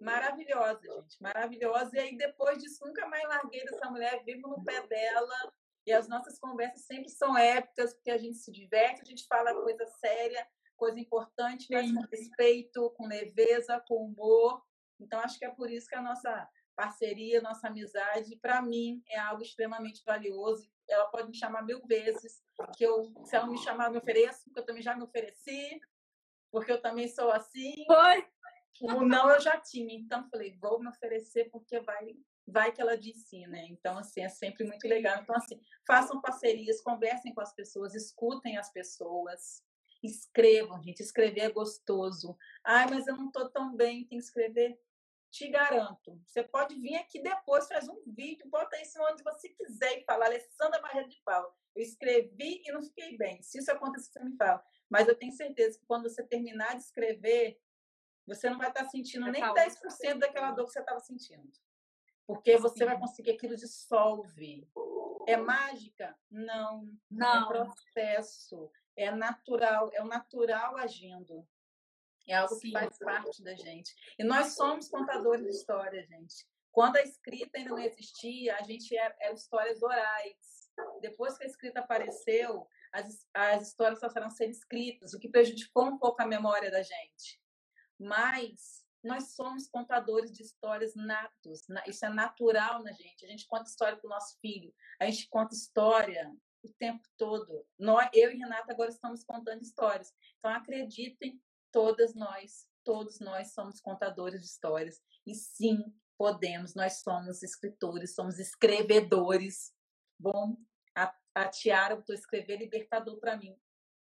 Maravilhosa, gente, maravilhosa. E aí, depois disso, nunca mais larguei dessa mulher, vivo no pé dela. E as nossas conversas sempre são épicas, porque a gente se diverte, a gente fala coisa séria, coisa importante, mas com respeito, com leveza, com humor. Então, acho que é por isso que a nossa parceria, nossa amizade, para mim, é algo extremamente valioso. Ela pode me chamar mil vezes, que eu, se ela me chamar, eu me ofereço, porque eu também já me ofereci, porque eu também sou assim. Foi. O não eu já tinha, então falei, vou me oferecer porque vai, vai que ela disse, né? Então, assim, é sempre muito legal. Então, assim, façam parcerias, conversem com as pessoas, escutem as pessoas, escrevam, gente. Escrever é gostoso. Ai, mas eu não estou tão bem, tem que escrever. Te garanto, você pode vir aqui depois, faz um vídeo, bota isso onde você quiser e fala, Alessandra Barreto de Paula, eu escrevi e não fiquei bem. Se isso acontecer, você me fala. Mas eu tenho certeza que quando você terminar de escrever, você não vai estar sentindo nem 10% daquela dor que você estava sentindo. Porque você vai conseguir aquilo dissolve. É mágica? Não. É não. É processo. É natural. É o natural agindo. É algo Sim. que faz parte da gente. E nós somos contadores de história, gente. Quando a escrita ainda não existia, a gente era, era histórias orais. Depois que a escrita apareceu, as, as histórias passaram a ser escritas, o que prejudicou um pouco a memória da gente mas nós somos contadores de histórias natos, isso é natural na gente. A gente conta história para o nosso filho, a gente conta história o tempo todo. Nós, eu e Renata agora estamos contando histórias. Então acreditem, todas nós, todos nós somos contadores de histórias. E sim, podemos, nós somos escritores, somos escrevedores. Bom, a, a Tiara botou escrever libertador para mim.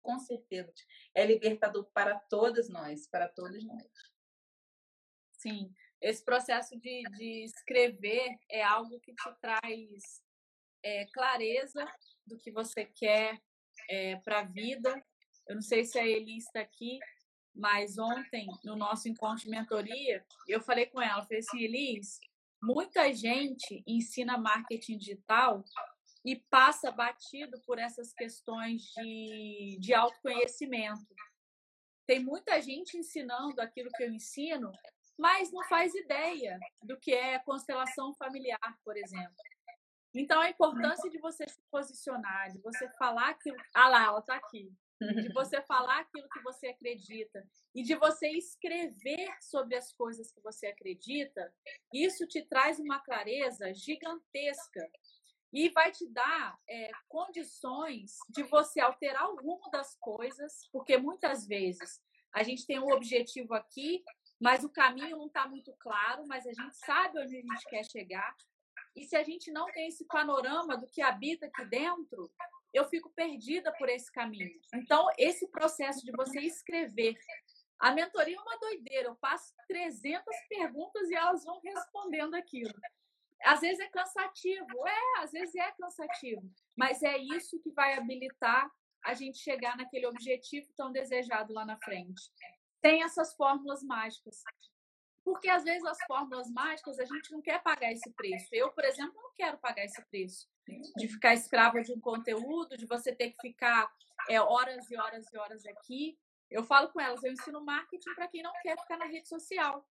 Com certeza. É libertador para todas nós, para todos nós. Sim, esse processo de, de escrever é algo que te traz é, clareza do que você quer é, para a vida. Eu não sei se a Eli está aqui, mas ontem, no nosso encontro de mentoria, eu falei com ela, falei assim, Elis, muita gente ensina marketing digital e passa batido por essas questões de, de autoconhecimento. Tem muita gente ensinando aquilo que eu ensino, mas não faz ideia do que é constelação familiar, por exemplo. Então, a importância de você se posicionar, de você falar aquilo. Ah lá, ela está aqui. De você falar aquilo que você acredita e de você escrever sobre as coisas que você acredita, isso te traz uma clareza gigantesca e vai te dar é, condições de você alterar o rumo das coisas, porque muitas vezes a gente tem um objetivo aqui, mas o caminho não está muito claro, mas a gente sabe onde a gente quer chegar. E se a gente não tem esse panorama do que habita aqui dentro, eu fico perdida por esse caminho. Então, esse processo de você escrever. A mentoria é uma doideira. Eu faço 300 perguntas e elas vão respondendo aquilo. Às vezes é cansativo, é, às vezes é cansativo, mas é isso que vai habilitar a gente chegar naquele objetivo tão desejado lá na frente. Tem essas fórmulas mágicas. Porque às vezes as fórmulas mágicas a gente não quer pagar esse preço. Eu, por exemplo, não quero pagar esse preço de ficar escrava de um conteúdo, de você ter que ficar é, horas e horas e horas aqui. Eu falo com elas, eu ensino marketing para quem não quer ficar na rede social.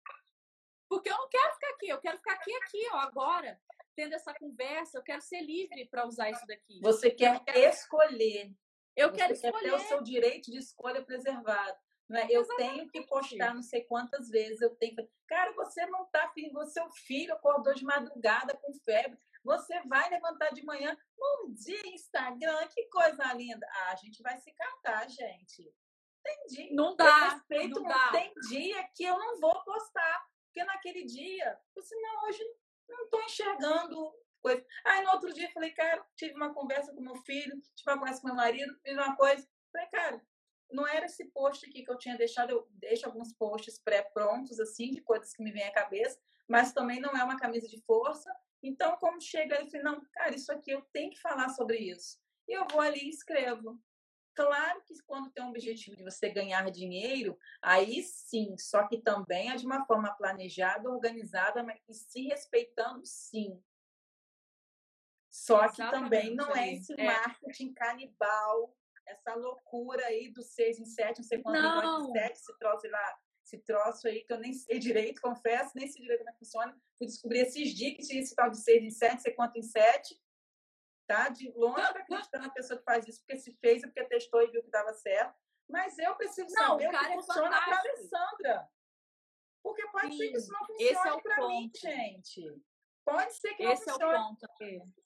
Porque eu não quero ficar aqui, eu quero ficar aqui, aqui, ó, agora, tendo essa conversa, eu quero ser livre para usar isso daqui. Você quer escolher. Eu Você quero escolher. ter o seu direito de escolha preservado. Não é? Eu tenho que postar não sei quantas vezes, eu tenho Cara, você não tá afim, seu filho acordou de madrugada com febre, você vai levantar de manhã, bom dia, Instagram, que coisa linda. Ah, a gente vai se catar, gente. Tem dia. Não dá. Respeito, não dá. Tem dia que eu não vou postar, porque naquele dia, você não, hoje não estou enxergando coisa. Aí no outro dia falei, cara, tive uma conversa com meu filho, tive uma conversa com meu marido, fiz uma coisa. Falei, cara, não era esse post aqui que eu tinha deixado, eu deixo alguns posts pré-prontos, assim, de coisas que me vêm à cabeça, mas também não é uma camisa de força. Então, como chega, eu falei, não, cara, isso aqui eu tenho que falar sobre isso. E eu vou ali e escrevo. Claro que quando tem um objetivo de você ganhar dinheiro, aí sim, só que também é de uma forma planejada, organizada, mas e se respeitando, sim. Só que Exatamente, também não é esse é. marketing canibal essa loucura aí do seis em sete, não sei quanto não. em sete, se troço lá, esse troço aí que eu nem sei direito, confesso, nem sei direito como é que funciona. Fui descobrir esses dias que tinha esse tal de seis em sete, sei quanto em sete. Tá? De longe para acreditar na pessoa que faz isso, porque se fez, é porque testou e viu que dava certo. Mas eu preciso não, saber o que é funciona para Alessandra. Porque pode Sim, ser que isso não funcione é para mim, gente. Pode ser que não Esse funcione. é o ponto.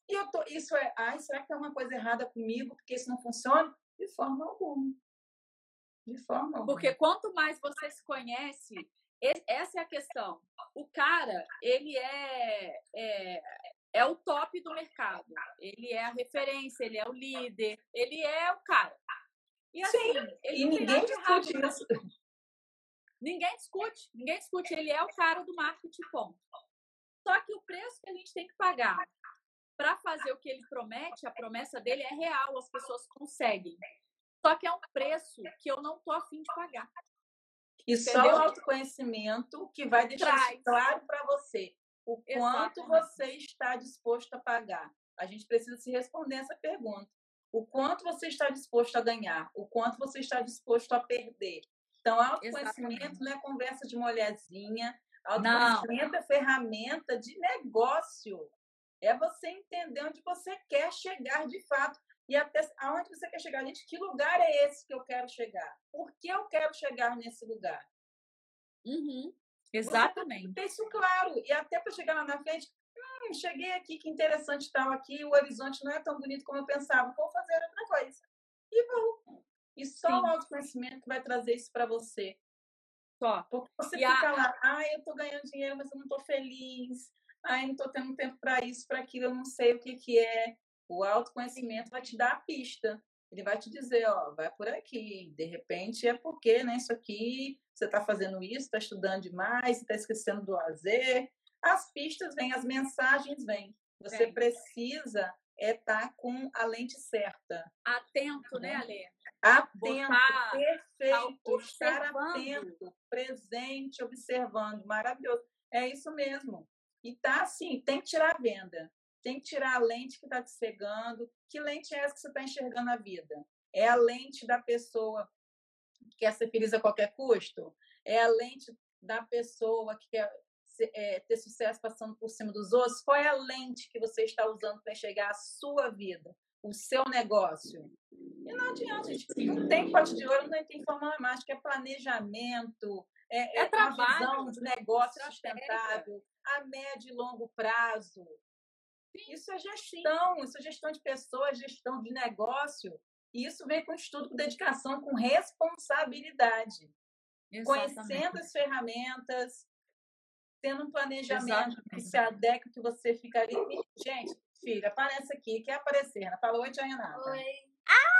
E eu tô, isso é, ai, será que tem uma coisa errada comigo porque isso não funciona? De forma alguma. De forma alguma. Porque quanto mais você se conhece, essa é a questão. O cara, ele é, é, é o top do mercado. Ele é a referência, ele é o líder, ele é o cara. E assim, Sim, e ninguém discute isso. Ninguém discute, ninguém discute. Ele é o cara do marketing, ponto. Só que o preço que a gente tem que pagar para fazer o que ele promete, a promessa dele é real, as pessoas conseguem. Só que é um preço que eu não tô afim de pagar. E Entendeu? só o autoconhecimento que vai deixar claro para você o quanto Exatamente. você está disposto a pagar. A gente precisa se responder essa pergunta. O quanto você está disposto a ganhar? O quanto você está disposto a perder? Então, autoconhecimento Exatamente. não é conversa de mulherzinha. Autoconhecimento não. é ferramenta de negócio. É você entender onde você quer chegar de fato. E até aonde você quer chegar. Gente, que lugar é esse que eu quero chegar? Por que eu quero chegar nesse lugar? Uhum. Exatamente. Ter isso claro. E até para chegar lá na frente, hum, cheguei aqui, que interessante tal aqui, o horizonte não é tão bonito como eu pensava, vou fazer outra coisa. E vou. E só Sim. o autoconhecimento vai trazer isso para você. Só. Porque você e fica a... lá, ah, eu estou ganhando dinheiro, mas eu não estou feliz ai, não estou tendo tempo para isso, para aquilo, eu não sei o que, que é. O autoconhecimento vai te dar a pista. Ele vai te dizer, ó, vai por aqui. De repente é porque, né, isso aqui, você está fazendo isso, está estudando demais, está esquecendo do lazer. As pistas vêm, as mensagens vêm. Você precisa é estar tá com a lente certa. Atento, né, Ale? Atento, Botar, perfeito. Estar atento, presente, observando. Maravilhoso. É isso mesmo. E tá assim, tem que tirar a venda. Tem que tirar a lente que está te cegando. Que lente é essa que você está enxergando a vida? É a lente da pessoa que quer ser feliz a qualquer custo? É a lente da pessoa que quer é, ter sucesso passando por cima dos outros? Qual é a lente que você está usando para enxergar a sua vida, o seu negócio? E não adianta, gente. Não tem pote de ouro, não tem fórmula mágica. É planejamento, é, é, é trabalho, visão de negócio sustentável, a médio e longo prazo. Isso é gestão, isso é gestão de pessoas, gestão de negócio. E isso vem com estudo, com dedicação, com responsabilidade. Exatamente. Conhecendo as ferramentas, tendo um planejamento Exatamente. que se adequa, que você fica ali. Gente, filha, aparece aqui. Quer aparecer? Ana? Fala oi, tia Renata. Oi.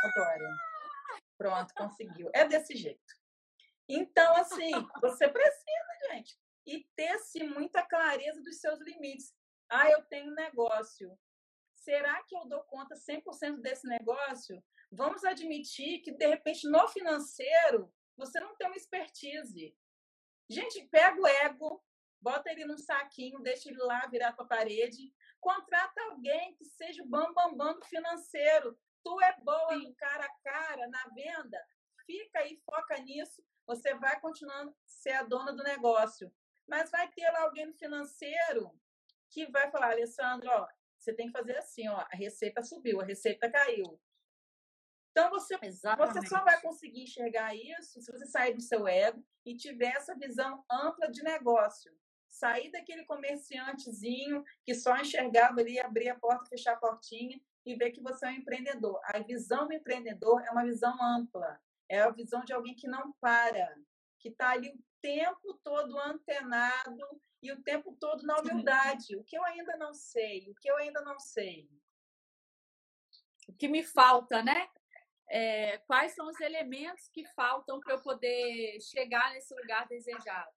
Agora. Pronto, conseguiu. É desse jeito. Então, assim, você precisa, gente, e ter-se muita clareza dos seus limites. Ah, eu tenho um negócio. Será que eu dou conta 100% desse negócio? Vamos admitir que, de repente, no financeiro, você não tem uma expertise. Gente, pega o ego, bota ele num saquinho, deixa ele lá virar para a parede, contrata alguém que seja o bambambam bam, bam financeiro. Tu é boa no cara a cara, na venda, fica aí, foca nisso, você vai continuando ser a dona do negócio. Mas vai ter lá alguém no financeiro que vai falar, Alessandro, ó, você tem que fazer assim, ó, a receita subiu, a receita caiu. Então você, você só vai conseguir enxergar isso se você sair do seu ego e tiver essa visão ampla de negócio. Sair daquele comerciantezinho que só enxergava ali, abrir a porta, fechar a portinha e ver que você é um empreendedor. A visão do empreendedor é uma visão ampla, é a visão de alguém que não para, que está ali o tempo todo antenado e o tempo todo na humildade. O que eu ainda não sei, o que eu ainda não sei. O que me falta, né? É, quais são os elementos que faltam para eu poder chegar nesse lugar desejado?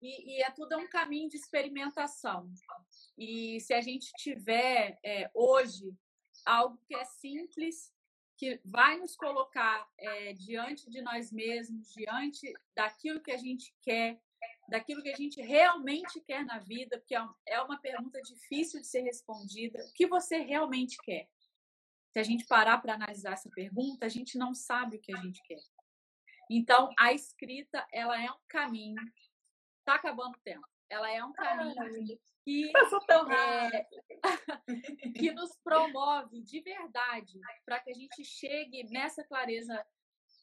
E, e, é tudo um caminho de experimentação. E se a gente tiver é, hoje algo que é simples, que vai nos colocar é, diante de nós mesmos, diante daquilo que a gente quer, daquilo que a gente realmente quer na vida, porque é, é uma pergunta difícil de ser respondida. O que você realmente quer? Se a gente parar para analisar essa pergunta, a gente não sabe o que a gente quer. Então, a escrita, ela é um caminho. Está acabando o tempo. Ela é um caminho que, é, que nos promove de verdade para que a gente chegue nessa clareza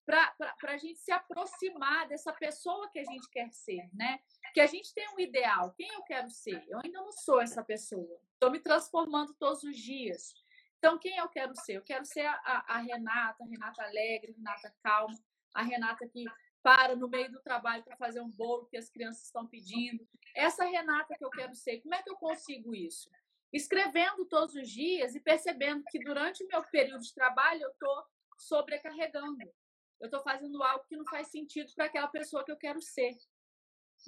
para a gente se aproximar dessa pessoa que a gente quer ser, né? Que a gente tem um ideal. Quem eu quero ser? Eu ainda não sou essa pessoa. Estou me transformando todos os dias. Então, quem eu quero ser? Eu quero ser a, a Renata, a Renata alegre, a Renata calma, a Renata que para no meio do trabalho para fazer um bolo que as crianças estão pedindo. Essa Renata que eu quero ser, como é que eu consigo isso? Escrevendo todos os dias e percebendo que durante o meu período de trabalho eu estou sobrecarregando eu estou fazendo algo que não faz sentido para aquela pessoa que eu quero ser.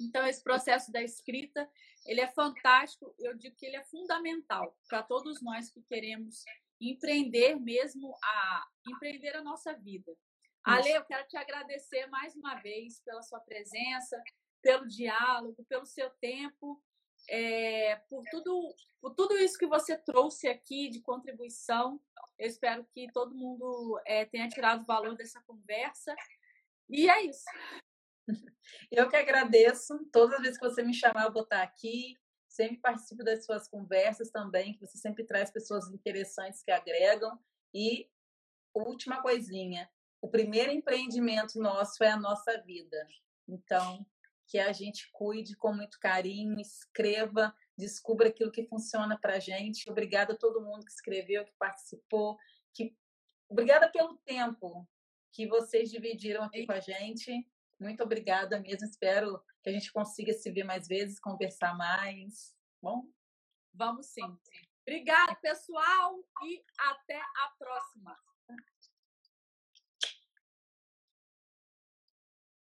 Então, esse processo da escrita, ele é fantástico, eu digo que ele é fundamental para todos nós que queremos empreender mesmo, a empreender a nossa vida. Ale, eu quero te agradecer mais uma vez pela sua presença, pelo diálogo, pelo seu tempo, é, por, tudo, por tudo isso que você trouxe aqui de contribuição. Eu espero que todo mundo é, tenha tirado valor dessa conversa. E é isso. Eu que agradeço. Todas as vezes que você me chamar, eu vou estar aqui. Sempre participo das suas conversas também, que você sempre traz pessoas interessantes que agregam. E última coisinha: o primeiro empreendimento nosso é a nossa vida. Então, que a gente cuide com muito carinho, escreva, descubra aquilo que funciona para a gente. Obrigada a todo mundo que escreveu, que participou, que obrigada pelo tempo que vocês dividiram aqui com a gente. Muito obrigada mesmo. Espero que a gente consiga se ver mais vezes, conversar mais. Bom? Vamos sim. Obrigada, pessoal, e até a próxima.